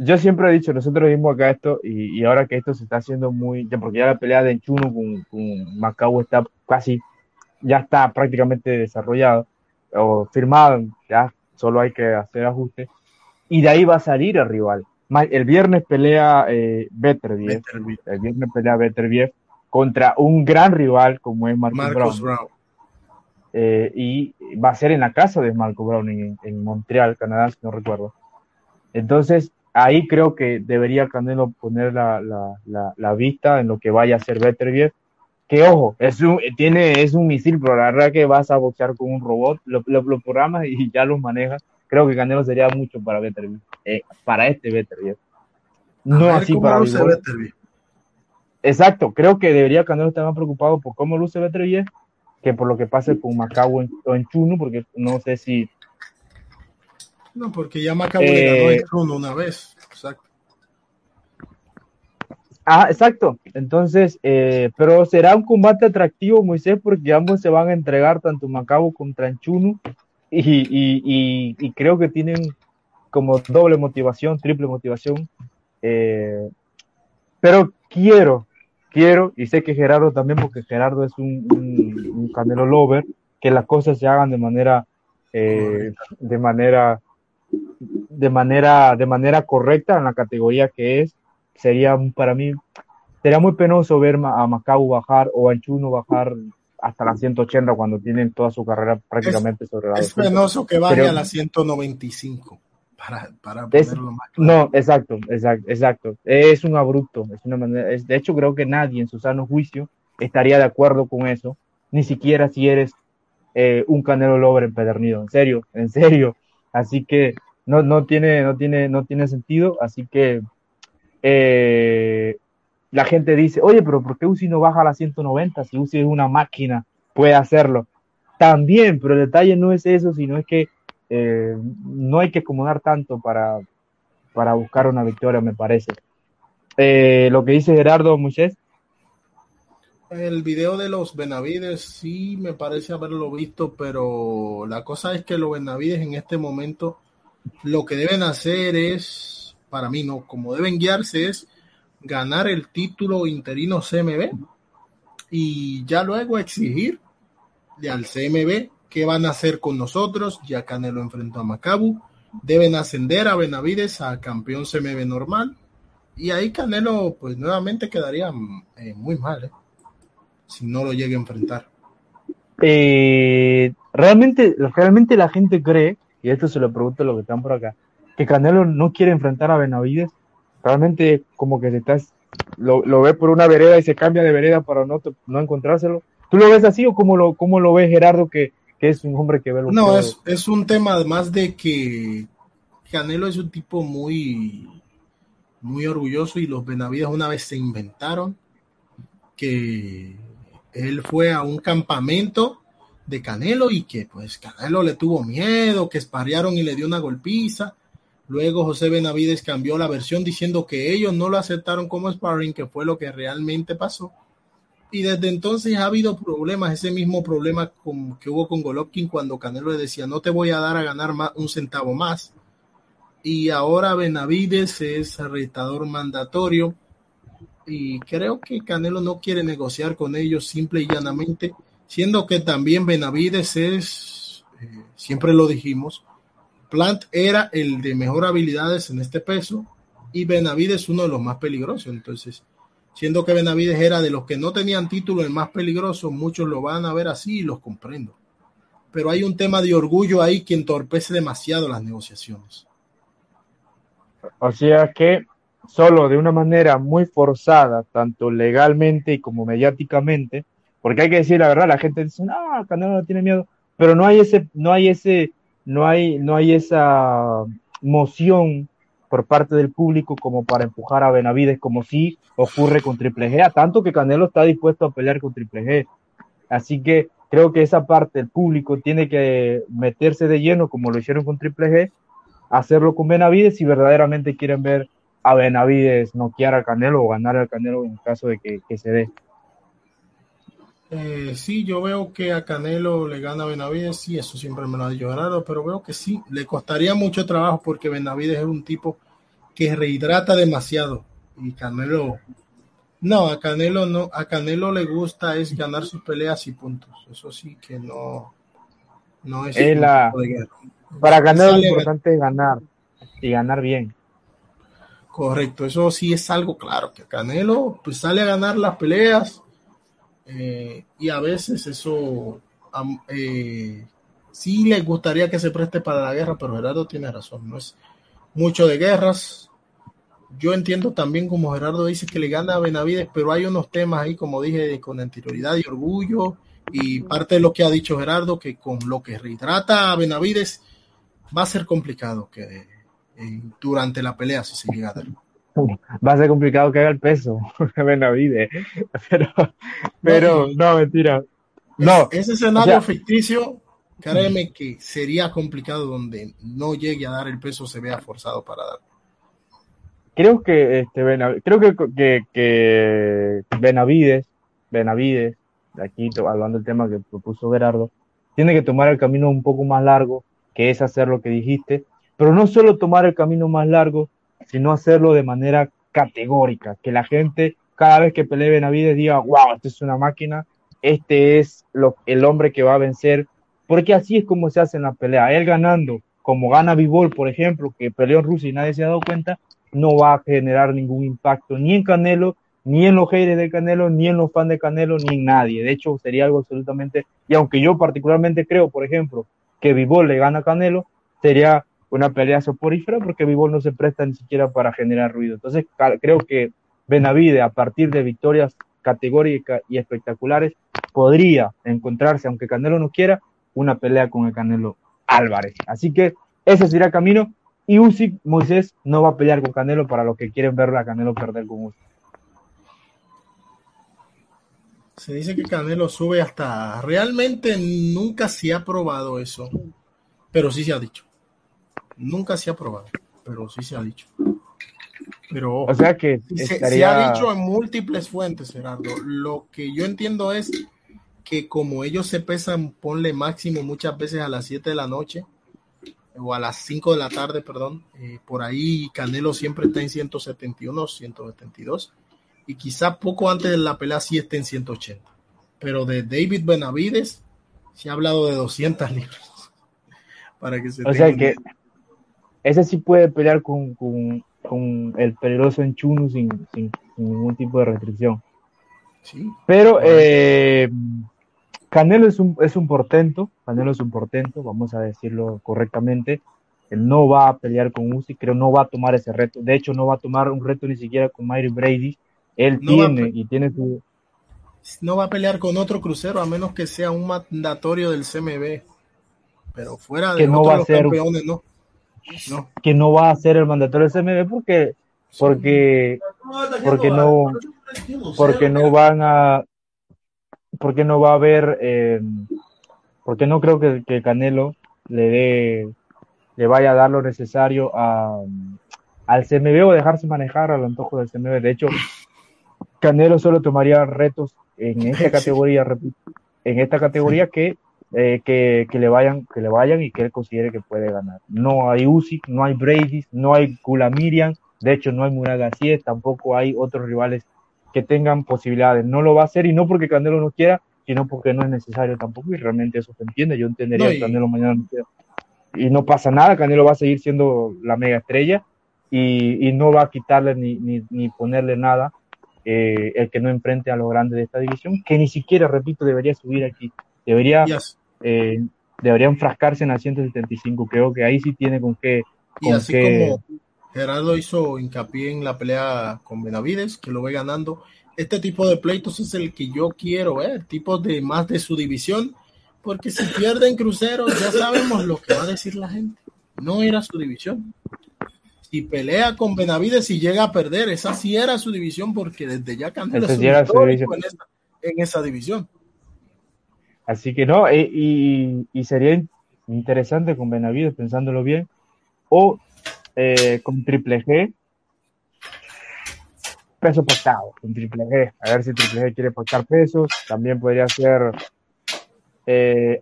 Yo siempre he dicho, nosotros vimos acá esto y, ahora que esto se está haciendo muy, ya porque ya la pelea de Enchuno con, con Macao está casi ya está prácticamente desarrollado o firmado, ya solo hay que hacer ajustes. Y de ahí va a salir el rival. El viernes pelea eh, Beterbiev, el viernes pelea Beterbiev contra un gran rival como es Marcus, Brown. Eh, y va a ser en la casa de Marco Brown en, Montreal, Canadá, si no recuerdo. Entonces, ahí creo que debería Canelo poner la, la, la, vista en lo que vaya a hacer Beterbiev. Que ojo, es un, tiene, es un misil, pero la verdad que vas a boxear con un robot, lo, lo, programas y ya lo manejas. Creo que Canelo sería mucho para Beterbiev, eh, para este Beterbiev. No así para Beterbiev. Exacto, creo que debería Canelo estar más preocupado por cómo luce Beterbiev que por lo que pase con Macao o en Chuno, porque no sé si. No, porque ya Macao le ganó en eh, Chuno una vez. Exacto. Ah, exacto. Entonces, eh, pero será un combate atractivo, Moisés, porque ambos se van a entregar, tanto Macabo contra Chuno, y, creo que tienen como doble motivación, triple motivación. Eh, pero quiero, quiero, y sé que Gerardo también, porque Gerardo es un, un, Canelo Lover, que las cosas se hagan de manera, eh, de manera, de manera, de manera correcta en la categoría que es. Sería para mí, sería muy penoso ver a Macau bajar o a Chuno bajar hasta la 180 cuando tienen toda su carrera prácticamente sobre la Es penoso que baje a la 195 para, No, exacto, exacto, exacto. Es un abrupto, es una manera, de hecho creo que nadie en su sano juicio estaría de acuerdo con eso, ni siquiera si eres eh, un Canelo Lover empedernido, en serio, en serio. Así que no, no tiene, no tiene, no tiene sentido, así que eh, la gente dice, oye, pero ¿por qué Uzi no baja a la 190? Si Uzi es una máquina, puede hacerlo. También, pero el detalle no es eso, sino es que eh, no hay que acomodar tanto para, para buscar una victoria, me parece. Eh, lo que dice Gerardo Muchés. El video de los Benavides sí me parece haberlo visto, pero la cosa es que los Benavides en este momento lo que deben hacer es, para mí no, como deben guiarse es ganar el título interino CMB y ya luego exigir al CMB qué van a hacer con nosotros. Ya Canelo enfrentó a Macabu. Deben ascender a Benavides a campeón CMB normal. Y ahí Canelo, pues nuevamente quedaría eh, muy mal, ¿eh? si no lo llegue a enfrentar. Eh, realmente, realmente la gente cree, y esto se lo pregunto a los que están por acá, que Canelo no quiere enfrentar a Benavides. Realmente, como que se está, lo, lo ve por una vereda y se cambia de vereda para no, no encontrárselo. ¿Tú lo ves así o cómo lo, cómo lo ves, Gerardo, que es un hombre que ve No, es, es un tema además de que Canelo es un tipo muy, muy orgulloso y los Benavides una vez se inventaron que él fue a un campamento de Canelo y que pues Canelo le tuvo miedo, que esparearon y le dio una golpiza. Luego José Benavides cambió la versión diciendo que ellos no lo aceptaron como sparring, que fue lo que realmente pasó y desde entonces ha habido problemas, ese mismo problema que hubo con Golovkin cuando Canelo le decía no te voy a dar a ganar un centavo más. Y ahora Benavides es retador mandatorio y creo que Canelo no quiere negociar con ellos simple y llanamente, siendo que también Benavides es, eh, siempre lo dijimos, Plant era el de mejor habilidades en este peso y Benavides uno de los más peligrosos. Entonces, siendo que Benavides era de los que no tenían título el más peligroso, muchos lo van a ver así y los comprendo. Pero hay un tema de orgullo ahí que entorpece demasiado las negociaciones. O sea que solo de una manera muy forzada, tanto legalmente como mediáticamente, porque hay que decir la verdad, la gente dice, no, Canelo no tiene miedo, pero no hay ese, no hay ese, no hay, no hay esa moción por parte del público como para empujar a Benavides, como si ocurre con Triple G, a tanto que Canelo está dispuesto a pelear con Triple G. Así que creo que esa parte del público tiene que meterse de lleno, como lo hicieron con Triple G, hacerlo con Benavides si verdaderamente quieren ver a Benavides noquear al Canelo o ganar al Canelo en caso de que, se dé. Eh, sí, yo veo que a Canelo le gana Benavides, sí, eso siempre me lo ha dicho Gerardo, pero veo que sí, le costaría mucho trabajo porque Benavides es un tipo que rehidrata demasiado y Canelo No, a Canelo no, a Canelo le gusta es ganar sus peleas y puntos. Eso sí que no, no es, Es la- de guerra. Para Canelo lo Sale- importante es ganar y ganar bien. Correcto, eso sí es algo claro, que Canelo pues sale a ganar las peleas eh, y a veces eso eh, sí le gustaría que se preste para la guerra, pero Gerardo tiene razón, no es mucho de guerras. Yo entiendo también como Gerardo dice que le gana a Benavides, pero hay unos temas ahí, como dije, con anterioridad y orgullo y parte de lo que ha dicho Gerardo, que con lo que retrata a Benavides va a ser complicado que eh, durante la pelea si se llega a. Va a ser complicado que haga el peso, Benavides. Pero, pero, no, mentira. No, Ese escenario o sea- ficticio, créeme que sería complicado donde no llegue a dar el peso, se vea forzado para dar. creo que este Benav- creo que, que, que Benavides, Benavides, de aquí hablando del tema que propuso Gerardo, tiene que tomar el camino un poco más largo, que es hacer lo que dijiste, pero no solo tomar el camino más largo, sino hacerlo de manera categórica, que la gente cada vez que pelee Benavides diga, wow, este es una máquina, este es el hombre que va a vencer, porque así es como se hace en la pelea, él ganando, como gana Bivol, por ejemplo, que peleó en Rusia y nadie se ha dado cuenta, no va a generar ningún impacto ni en Canelo, ni en los haters de Canelo, ni en los fans de Canelo, ni en nadie. De hecho, sería algo absolutamente, y aunque yo particularmente creo, por ejemplo, que Bivol le gana a Canelo, sería una pelea soporífera porque Bivol no se presta ni siquiera para generar ruido. Entonces, creo que Benavide, a partir de victorias categóricas y espectaculares, podría encontrarse, aunque Canelo no quiera, una pelea con el Canelo Álvarez. Así que ese será el camino. Y Usyk, Moisés, no va a pelear con Canelo para los que quieren ver a Canelo perder con Usyk. Se dice que Canelo sube hasta... Realmente nunca se ha probado eso, pero sí se ha dicho. Nunca se ha probado, pero sí se ha dicho. Pero O sea que se, ha dicho en múltiples fuentes, Gerardo. Lo que yo entiendo es que como ellos se pesan, ponle máximo muchas veces a las 7 de la noche o a las 5 de la tarde, perdón, eh, por ahí Canelo siempre está en 171, 172 y quizá poco antes de la pelea sí esté en 180. Pero de David Benavides se ha hablado de 200 libras. Para que se O sea que ese sí puede pelear con, con, con el peligroso Enchunu sin, sin, sin ningún tipo de restricción. Sí, Pero eh, Canelo es un, es un portento, Canelo es un portento, vamos a decirlo correctamente. Él no va a pelear con Usyk, creo no va a tomar ese reto. De hecho, no va a tomar un reto ni siquiera con Myron Brady. Él No tiene y tiene su, no va a pelear con otro crucero a menos que sea un mandatorio del CMB. Pero fuera de Que no otros va a los ser- campeones, no. No. que no va a ser el mandatorio del CMB porque porque porque no porque no van a porque no va a haber eh, porque no creo que, que Canelo le dé le vaya a dar lo necesario a, al CMB o dejarse manejar al antojo del CMB de hecho Canelo solo tomaría retos en esta categoría en esta categoría que eh, que, que le vayan que le vayan y que él considere que puede ganar no hay Usyk no hay Brady no hay Miriam de hecho no hay Murad García tampoco hay otros rivales que tengan posibilidades no lo va a hacer y no porque Canelo no quiera sino porque no es necesario tampoco y realmente eso se entiende yo entendería No, que y- Canelo mañana no quiera. y no pasa nada Canelo va a seguir siendo la mega estrella y, y no va a quitarle ni, ni, ni ponerle nada eh, el que no enfrente a los grandes de esta división, que ni siquiera, repito, debería subir aquí. Debería, eh, debería enfrascarse en la 175. Creo que ahí sí tiene con qué. y con así qué- como Gerardo hizo hincapié en la pelea con Benavides, que lo ve ganando, este tipo de pleitos es el que yo quiero ver, tipos de más de su división, porque si pierden cruceros ya sabemos lo que va a decir la gente. No era su división. Si pelea con Benavides y llega a perder, esa sí era su división, porque desde ya Canelo Esa es sí un era su histórico división. en esa, en esa división. Así que no, eh, y, sería in- interesante con Benavides, pensándolo bien, o eh, con Triple G, peso pactado, con Triple G, a ver si Triple G quiere pactar pesos, también podría ser, eh,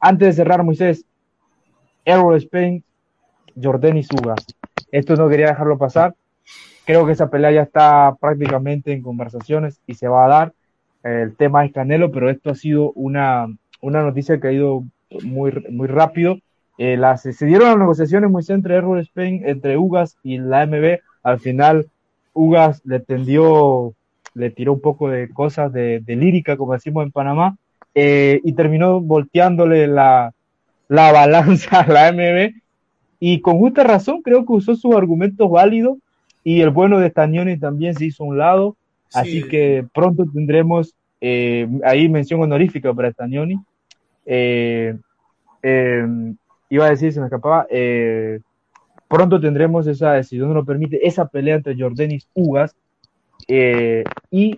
antes de cerrar Moisés, Errol Spain, Jordan y Suga, esto no quería dejarlo pasar, creo que esa pelea ya está prácticamente en conversaciones y se va a dar. El tema es Canelo, pero esto ha sido una, una noticia que ha ido muy, muy rápido. Eh, las, se dieron las negociaciones muy entre Errol Spain, entre Ugas y la MB. Al final, Ugas le tendió, le tiró un poco de cosas de, lírica, como decimos en Panamá, eh, y terminó volteándole la, la balanza a la MB. Y con justa razón, creo que usó sus argumentos válidos. Y el bueno de Stagnoni también se hizo a un lado. Así Sí. que pronto tendremos eh, ahí mención honorífica para Stagnoni. Eh, eh, iba a decir, se me escapaba. eh, pronto tendremos esa, si Dios nos lo permite, esa pelea entre Jordanis Ugas y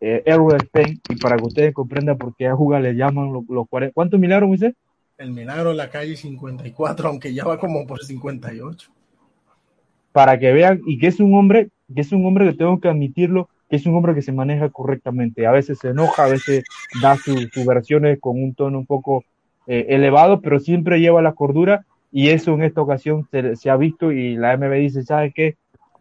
Errol Spain. Y para que ustedes comprendan por qué a Ugas le llaman los, los 40. ¿Cuántos milagros, Moisés? El milagro de la calle 54, aunque ya va como por 58. Para que vean, y que es un hombre, que es un hombre que tengo que admitirlo, que es un hombre que se maneja correctamente. A veces se enoja, a veces da sus sus versiones con un tono un poco eh, elevado, pero siempre lleva la cordura y eso en esta ocasión se, se ha visto y la MB dice, ¿sabes qué?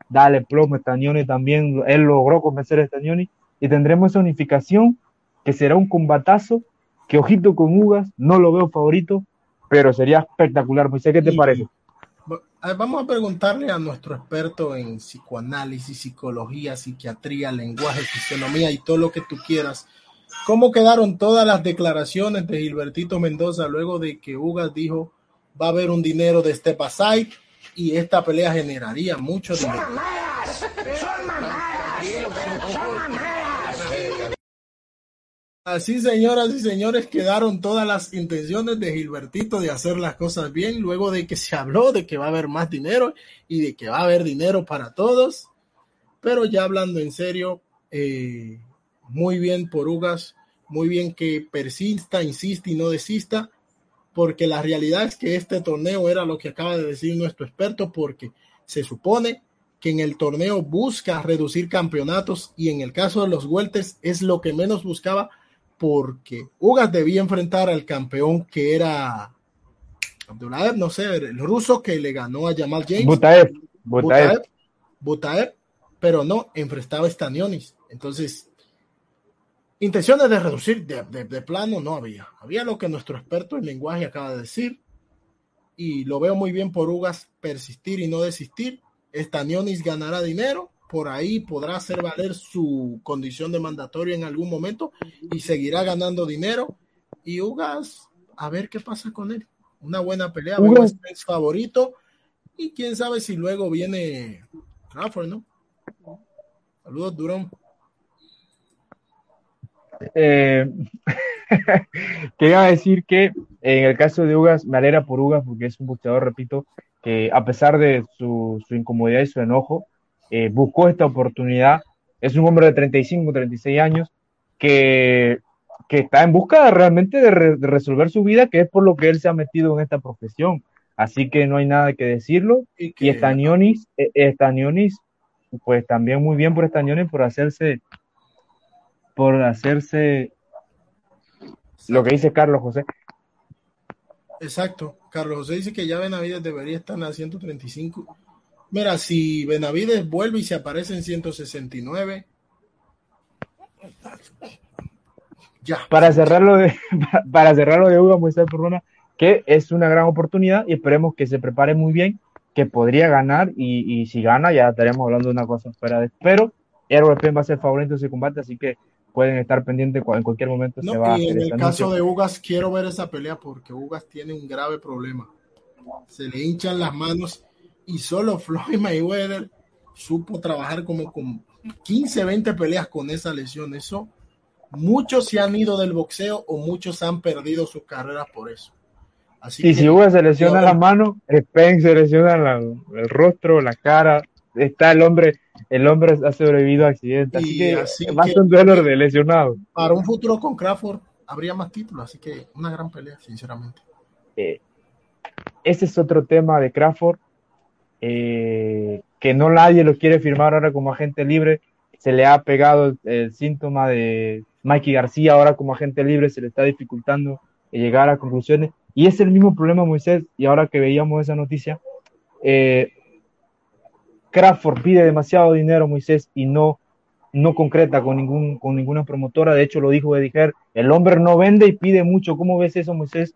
Dale plomo, Stagnoni también, él logró convencer a Stagnoni y tendremos esa unificación que será un combatazo, que ojito con Ugas, no lo veo favorito, pero sería espectacular. Moisés, ¿qué te Y- parece? Vamos a preguntarle a nuestro experto en psicoanálisis, psicología, psiquiatría, lenguaje, fisionomía y todo lo que tú quieras. ¿Cómo quedaron todas las declaraciones de Gilbertito Mendoza luego de que Ugas dijo va a haber un dinero de Stepaside y esta pelea generaría mucho dinero? mamadas, son mamadas, son mamadas. Así, señoras y señores, quedaron todas las intenciones de Gilbertito de hacer las cosas bien, luego de que se habló de que va a haber más dinero y de que va a haber dinero para todos. Pero ya hablando en serio, eh, muy bien por Ugas, muy bien que persista, insiste y no desista, porque la realidad es que este torneo era lo que acaba de decir nuestro experto, porque se supone que en el torneo busca reducir campeonatos y en el caso de los welters es lo que menos buscaba porque Ugas debía enfrentar al campeón que era Abdulaev, no sé, el ruso que le ganó a Jamal James. Butaev, Butaev. Butaev, Butaev, pero no, enfrentaba a Stanionis. Entonces, intenciones de reducir de, de- de plano no había. Había lo que nuestro experto en lenguaje acaba de decir. Y lo veo muy bien por Ugas persistir y no desistir. Stanionis ganará dinero. Por ahí podrá hacer valer su condición de mandatorio en algún momento y seguirá ganando dinero. Y Ugas, a ver qué pasa con él. Una buena pelea. Ugas- Spence favorito. Y quién sabe si luego viene Crawford, ¿no? Saludos, Durón. Eh, quería decir que en el caso de Ugas, me alegra por Ugas porque es un boxeador, repito, que a pesar de su, su incomodidad y su enojo, eh, buscó esta oportunidad. Es un hombre de 35, 36 años que, que está en busca realmente de, re- de resolver su vida, que es por lo que él se ha metido en esta profesión. Así que no hay nada que decirlo. Y Y que Stanionis, eh, Stanionis, pues también muy bien por Stanionis por hacerse, por hacerse lo que dice Carlos José. Exacto. Carlos José dice que ya Benavides debería estar la 135. Mira, si Benavides vuelve y se aparece en 169, ya. Para cerrarlo de, para cerrarlo de Hugo Moisés Perdona, que es una gran oportunidad y esperemos que se prepare muy bien, que podría ganar y, y si gana ya estaremos hablando de una cosa fuera de pero Spence va a ser favorito de ese combate, así que pueden estar pendientes en cualquier momento se No, va a y en el caso anuncio. de Ugas, quiero ver esa pelea porque Ugas tiene un grave problema. Se le hinchan las manos y solo Floyd Mayweather supo trabajar como con 15, 20 peleas con esa lesión. Eso, muchos se han ido del boxeo o muchos han perdido sus carreras por eso. Así Y que si Hugo se lesiona la mano, Spence se lesiona la- el rostro, la cara. Está el hombre, el hombre ha sobrevivido a accidentes. Así que así va a ser un duelo de lesionados. para un futuro con Crawford habría más títulos. Así que una gran pelea, sinceramente. Eh, ese es otro tema de Crawford, eh, que no nadie lo quiere firmar ahora como agente libre. Se le ha pegado el, síntoma de Mikey García ahora como agente libre, se le está dificultando llegar a conclusiones. Y es el mismo problema, Moisés, y ahora que veíamos esa noticia, eh, Crawford pide demasiado dinero, Moisés, y no, no concreta con, ningún, con ninguna promotora. De hecho, lo dijo Eddie el hombre no vende y pide mucho. ¿Cómo ves eso, Moisés?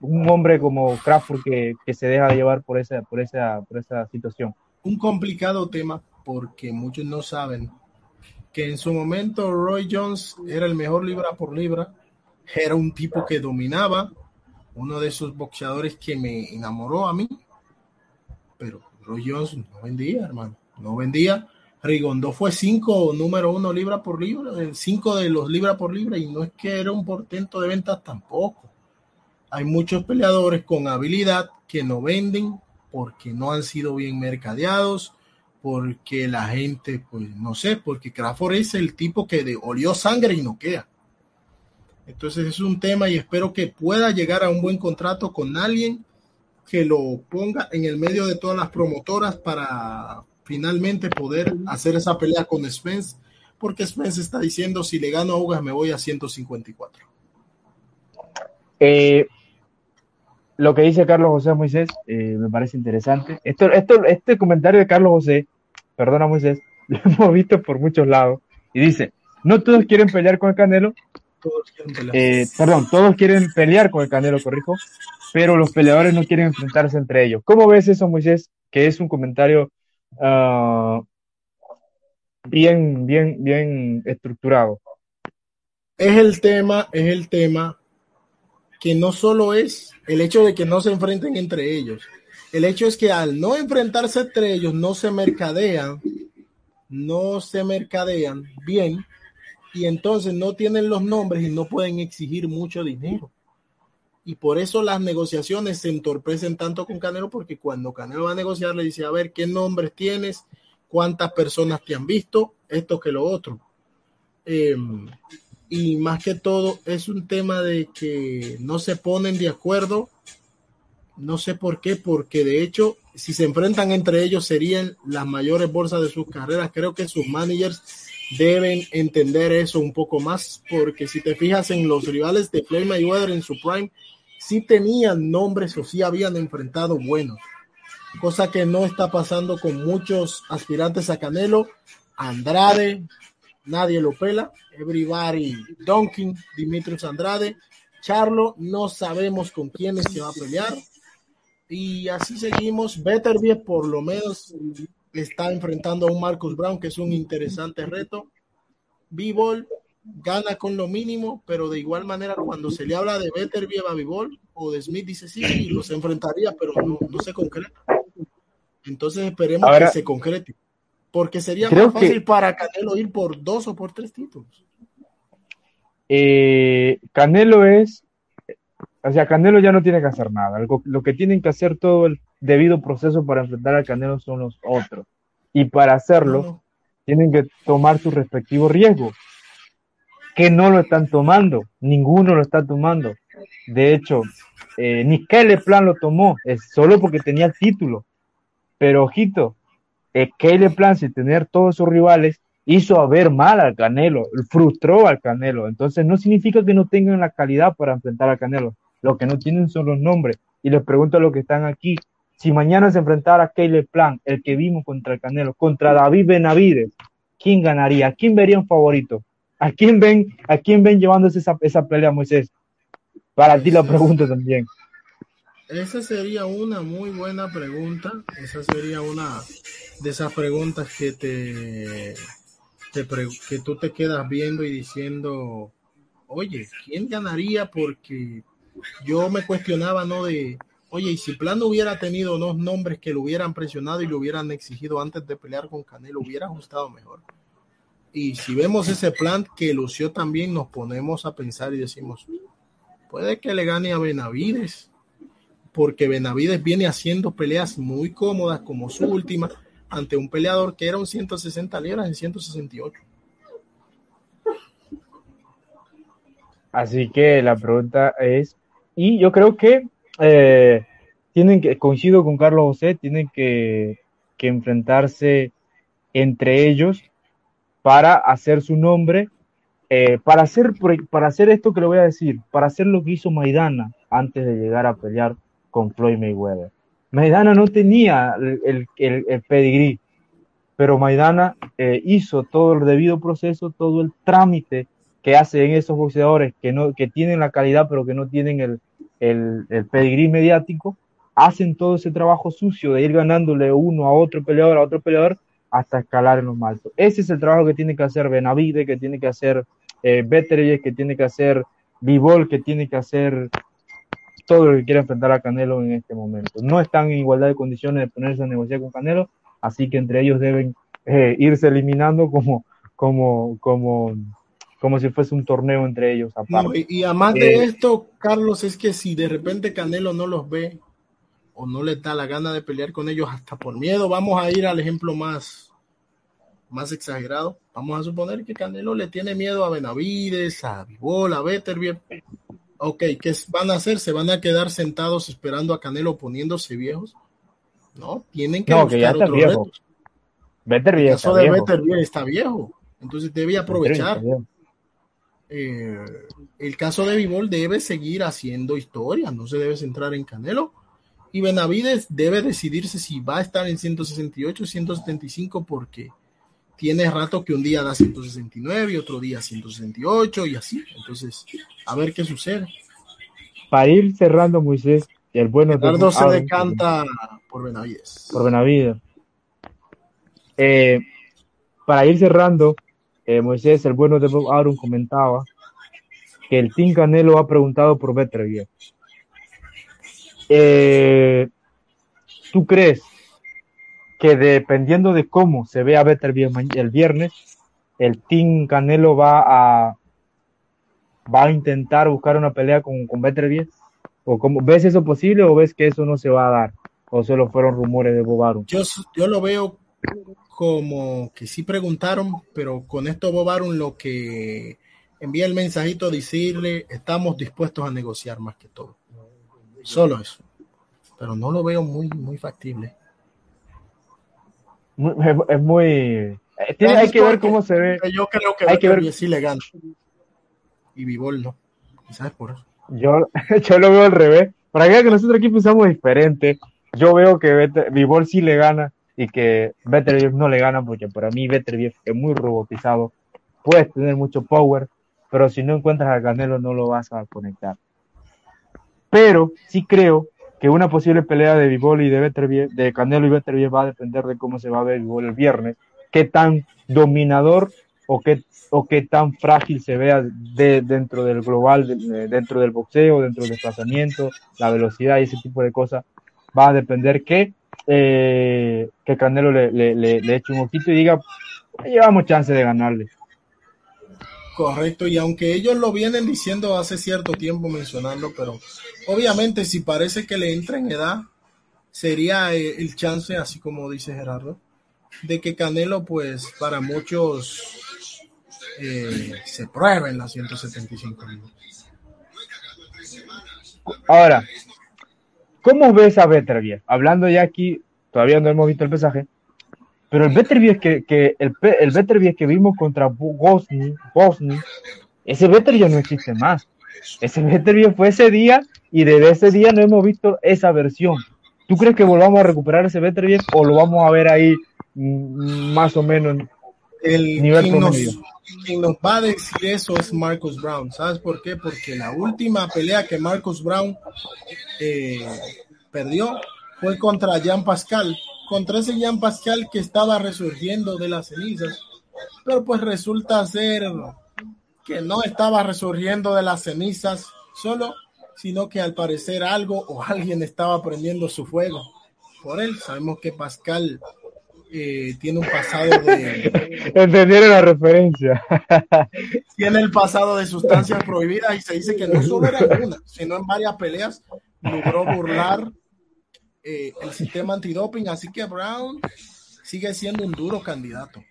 Un hombre como Crawford que, que se deja llevar por esa, por, esa, por esa situación. Un complicado tema porque muchos no saben que en su momento Roy Jones era el mejor libra por libra, era un tipo que dominaba, uno de esos boxeadores que me enamoró a mí, pero Roy Jones no vendía, hermano, no vendía. Rigondo fue cinco, número uno libra por libra, cinco de los libra por libra, y no es que era un portento de ventas tampoco. Hay muchos peleadores con habilidad que no venden porque no han sido bien mercadeados, porque la gente, pues no sé, porque Crawford es el tipo que de, olió sangre y no queda. Entonces es un tema y espero que pueda llegar a un buen contrato con alguien que lo ponga en el medio de todas las promotoras para finalmente poder hacer esa pelea con Spence, porque Spence está diciendo si le gano a Ugas me voy a 154. Eh, lo que dice Carlos José Moisés eh, me parece interesante. Esto, esto, este comentario de Carlos José, perdona Moisés, lo hemos visto por muchos lados. Y dice, no todos quieren pelear con el Canelo. Todos quieren pelear. Eh, perdón, todos quieren pelear con el Canelo, corrijo, pero los peleadores no quieren enfrentarse entre ellos. ¿Cómo ves eso, Moisés? Que es un comentario uh, bien, bien, bien estructurado. Es el tema, es el tema que no solo es el hecho de que no se enfrenten entre ellos, el hecho es que al no enfrentarse entre ellos no se mercadean, no se mercadean bien y entonces no tienen los nombres y no pueden exigir mucho dinero. Y por eso las negociaciones se entorpecen tanto con Canelo, porque cuando Canelo va a negociar le dice, a ver, ¿qué nombres tienes? ¿Cuántas personas te han visto? Esto que lo otro. Eh, y más que todo es un tema de que no se ponen de acuerdo. No sé por qué, porque de hecho, si se enfrentan entre ellos serían las mayores bolsas de sus carreras. Creo que sus managers deben entender eso un poco más, porque si te fijas en los rivales de Floyd Mayweather en su prime, sí tenían nombres o sí habían enfrentado buenos, cosa que no está pasando con muchos aspirantes a Canelo. Andrade, nadie lo pela. Everybody Donkin, Dimitrios Andrade, Charlo, no sabemos con quiénes se va a pelear. Y así seguimos. Beterbie por lo menos está enfrentando a un Marcus Brown, que es un interesante reto. B-Ball gana con lo mínimo, pero de igual manera cuando se le habla de Beterbie a B-Ball o de Smith dice sí, y los enfrentaría, pero no, no se concreta. Entonces esperemos que se concrete. Porque sería más fácil para Canelo ir por dos o por tres títulos. Eh, Canelo es, o sea, Canelo ya no tiene que hacer nada. lo que tienen que hacer todo el debido proceso para enfrentar al Canelo son los otros. Y para hacerlo, tienen que tomar su respectivo riesgo. Que no lo están tomando, ninguno lo está tomando. De hecho, eh, ni Kelly Plan lo tomó, es solo porque tenía el título. Pero ojito, eh, Caleb Plan, sin tener todos sus rivales, hizo a ver mal al Canelo, frustró al Canelo. Entonces no significa que no tengan la calidad para enfrentar al Canelo. Lo que no tienen son los nombres. Y les pregunto a los que están aquí, si mañana se enfrentara Caleb Plan, el que vimos contra el Canelo, contra David Benavides, ¿quién ganaría? ¿A quién vería un favorito? ¿A quién ven, a quién ven llevándose esa, esa pelea, Moisés? Para ti la pregunta también. Esa sería una muy buena pregunta. Esa sería una de esas preguntas que te, que tú te quedas viendo y diciendo, oye, ¿quién ganaría? Porque yo me cuestionaba, ¿no? De, oye, y si Plano hubiera tenido unos nombres que lo hubieran presionado y lo hubieran exigido antes de pelear con Canelo, hubiera ajustado mejor. Y si vemos ese plan que lució también, nos ponemos a pensar y decimos, puede que le gane a Benavides, porque Benavides viene haciendo peleas muy cómodas como su última ante un peleador que era un 160 libras en 168. Así que la pregunta es, y yo creo que eh, tienen que, coincido con Carlos José, tienen que, que enfrentarse entre ellos para hacer su nombre, eh, para, hacer, para hacer esto que le voy a decir, para hacer lo que hizo Maidana antes de llegar a pelear con Floyd Mayweather. Maidana no tenía el, el, pedigrí, pero Maidana eh, hizo todo el debido proceso, todo el trámite que hacen esos boxeadores que, no, que tienen la calidad pero que no tienen el, el, pedigrí mediático, hacen todo ese trabajo sucio de ir ganándole uno a otro peleador, a otro peleador, hasta escalar en los maltos. Ese es el trabajo que tiene que hacer Benavide, que tiene que hacer eh, que tiene que hacer Vivol, que tiene que hacer todo lo que quiere enfrentar a Canelo en este momento. No están en igualdad de condiciones de ponerse a negociar con Canelo, así que entre ellos deben eh, irse eliminando como, como, como, como si fuese un torneo entre ellos. Aparte. y, además de eh, esto, Carlos, es que si de repente Canelo no los ve o no le da la gana de pelear con ellos hasta por miedo, vamos a ir al ejemplo más, más exagerado. Vamos a suponer que Canelo le tiene miedo a Benavides, a Vivol, a Beterbiev. Ok, ¿qué van a hacer? ¿Se van a quedar sentados esperando a Canelo poniéndose viejos? No, tienen que no, buscar otros retos. el caso de Beterbiev está viejo, entonces debe aprovechar. Eh, el caso de Vivol debe seguir haciendo historia, no se debe centrar en Canelo. Y Benavides debe decidirse si va a estar en 168 o 175 porque tiene rato que un día da 169 y otro día 168 y así. Entonces, a ver qué sucede. Para ir cerrando, Moisés, el bueno se decanta por Benavides. Por Benavides. Eh, para ir cerrando, eh, Moisés, el bueno de Bob Aaron comentaba que el Team Canelo ha preguntado por Beterbiev. Eh, ¿Tú crees que dependiendo de cómo se vea Beterbiev el viernes, el Team Canelo va a va a intentar buscar una pelea con, con Beterbiev? ¿O cómo, ves eso posible o ves que eso no se va a dar? ¿O solo fueron rumores de Bob Arum? Yo, yo lo veo como que sí preguntaron, pero con esto Bob Arum lo que envía el mensajito decirle estamos dispuestos a negociar más que todo. Solo eso. Pero no lo veo muy, muy factible. Es muy. Eh, hay que ver cómo se ve. Yo creo que hay que ver si le gana. Y Vivol no. ¿Sabes por eso? Yo, yo lo veo al revés. Para que nosotros aquí pensamos diferente, yo veo que Vivol sí le gana y que Beterbiev no le gana porque para mí Beterbiev es muy robotizado. Puedes tener mucho power, pero si no encuentras al Canelo no lo vas a conectar. Pero sí creo que una posible pelea de Vivol y de de Canelo y Beterbiev va a depender de cómo se va a ver Vivol el viernes, qué tan dominador o qué, o qué tan frágil se vea de, dentro del global, dentro del boxeo, dentro del desplazamiento, la velocidad y ese tipo de cosas, va a depender que, eh, que Canelo le, le, le, eche un ojito y diga, llevamos chance de ganarle. Correcto, y aunque ellos lo vienen diciendo hace cierto tiempo mencionando, pero obviamente si parece que le entra en edad, sería eh, el chance, así como dice Gerardo, de que Canelo, pues para muchos eh, se pruebe en las 175 minutos. Ahora, ¿cómo ves a Beterbiev? Hablando ya aquí, todavía no hemos visto el pesaje, pero el Beterbiev que, que, el, el que vimos contra Bosnia, Bosnia ese Beterbiev no existe más. Ese Beterbiev fue ese día y desde ese día no hemos visto esa versión. ¿Tú crees que volvamos a recuperar ese Beterbiev o lo vamos a ver ahí mm, más o menos el nivel quien nos, quien nos, va a decir eso es Marcus Brown. ¿Sabes por qué? Porque la última pelea que Marcus Brown eh, perdió fue contra Jean Pascal contra ese Jean Pascal que estaba resurgiendo de las cenizas, pero pues resulta ser que no estaba resurgiendo de las cenizas solo, sino que al parecer algo o alguien estaba prendiendo su fuego por él. Sabemos que Pascal eh, tiene un pasado de... Entendieron la referencia. tiene el pasado de sustancias prohibidas y se dice que no solo en una, sino en varias peleas logró burlar eh, el sistema antidoping, así que Brown sigue siendo un duro candidato.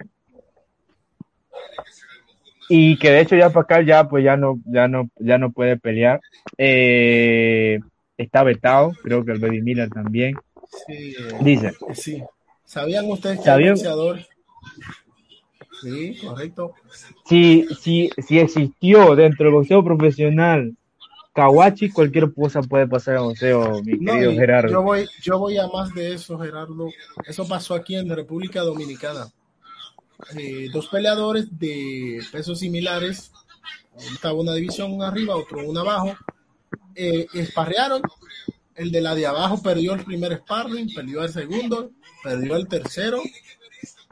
Y que de hecho ya Pascal ya pues ya no, ya no, ya no puede pelear. Eh, está vetado, creo que el Baby Miller también. Sí, Dice. Sí. ¿Sabían ustedes que el boxeador? Sí, correcto. Si, si, si existió dentro del boxeo profesional Kawachi, cualquier cosa puede pasar a museo, mi querido Gerardo. Yo voy, yo voy a más de eso, Gerardo. Eso pasó aquí en República Dominicana. eh, dos peleadores de pesos similares, estaba una división arriba, otro una abajo, eh, esparrearon. El de la de abajo perdió el primer sparring, perdió el segundo, perdió el tercero.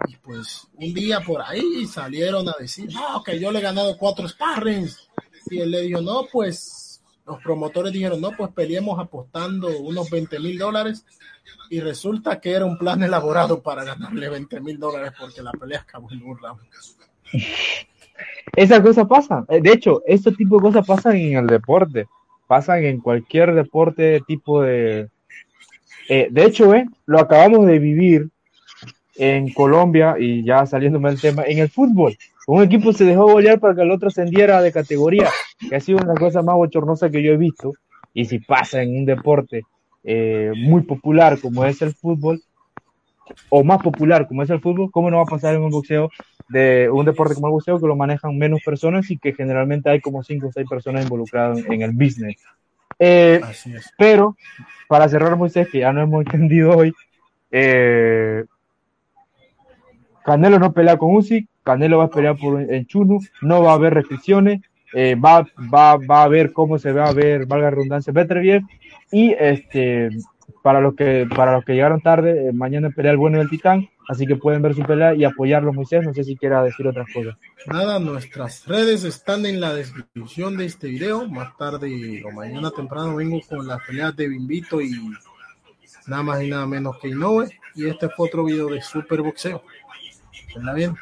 Y pues un día por ahí salieron a decir, no, que yo le he ganado cuatro sparrings. Y él le dijo, no, pues los promotores dijeron, no, pues peleemos apostando unos 20 mil dólares. Y resulta que era un plan elaborado para ganarle 20 mil dólares porque la pelea acabó en un round. Esas cosas pasan. Eh, De hecho, este tipo de cosas pasan en el deporte. Pasan en cualquier deporte tipo de... Eh, de hecho, eh, lo acabamos de vivir en Colombia y ya saliéndome del tema, en el fútbol. Un equipo se dejó golear para que el otro ascendiera de categoría, que ha sido una cosa más bochornosa que yo he visto. Y si pasa en un deporte eh, muy popular como es el fútbol, o más popular como es el fútbol, ¿cómo no va a pasar en un boxeo de un deporte como el boxeo que lo manejan menos personas y que generalmente hay como 5 o 6 personas involucradas en el business? Eh, Así es. pero, para cerrar, Moisés, que ya no hemos entendido hoy, eh, Canelo no pelea con Usyk, Canelo va a pelear por en Chunu, no va a haber restricciones, eh, va, va, va a ver cómo se va a ver, valga redundancia, Beterbiev, y este, para los que, para los que llegaron tarde, eh, mañana pelea el bueno del Titán, así que pueden ver su pelea y apoyarlo, Moisés, no sé si quiera decir otras cosas. Nada, nuestras redes están en la descripción de este video. Más tarde o mañana temprano vengo con las peleas de Bimbito y nada más y nada menos que Inoue. Y este fue otro video de Super Venla bien.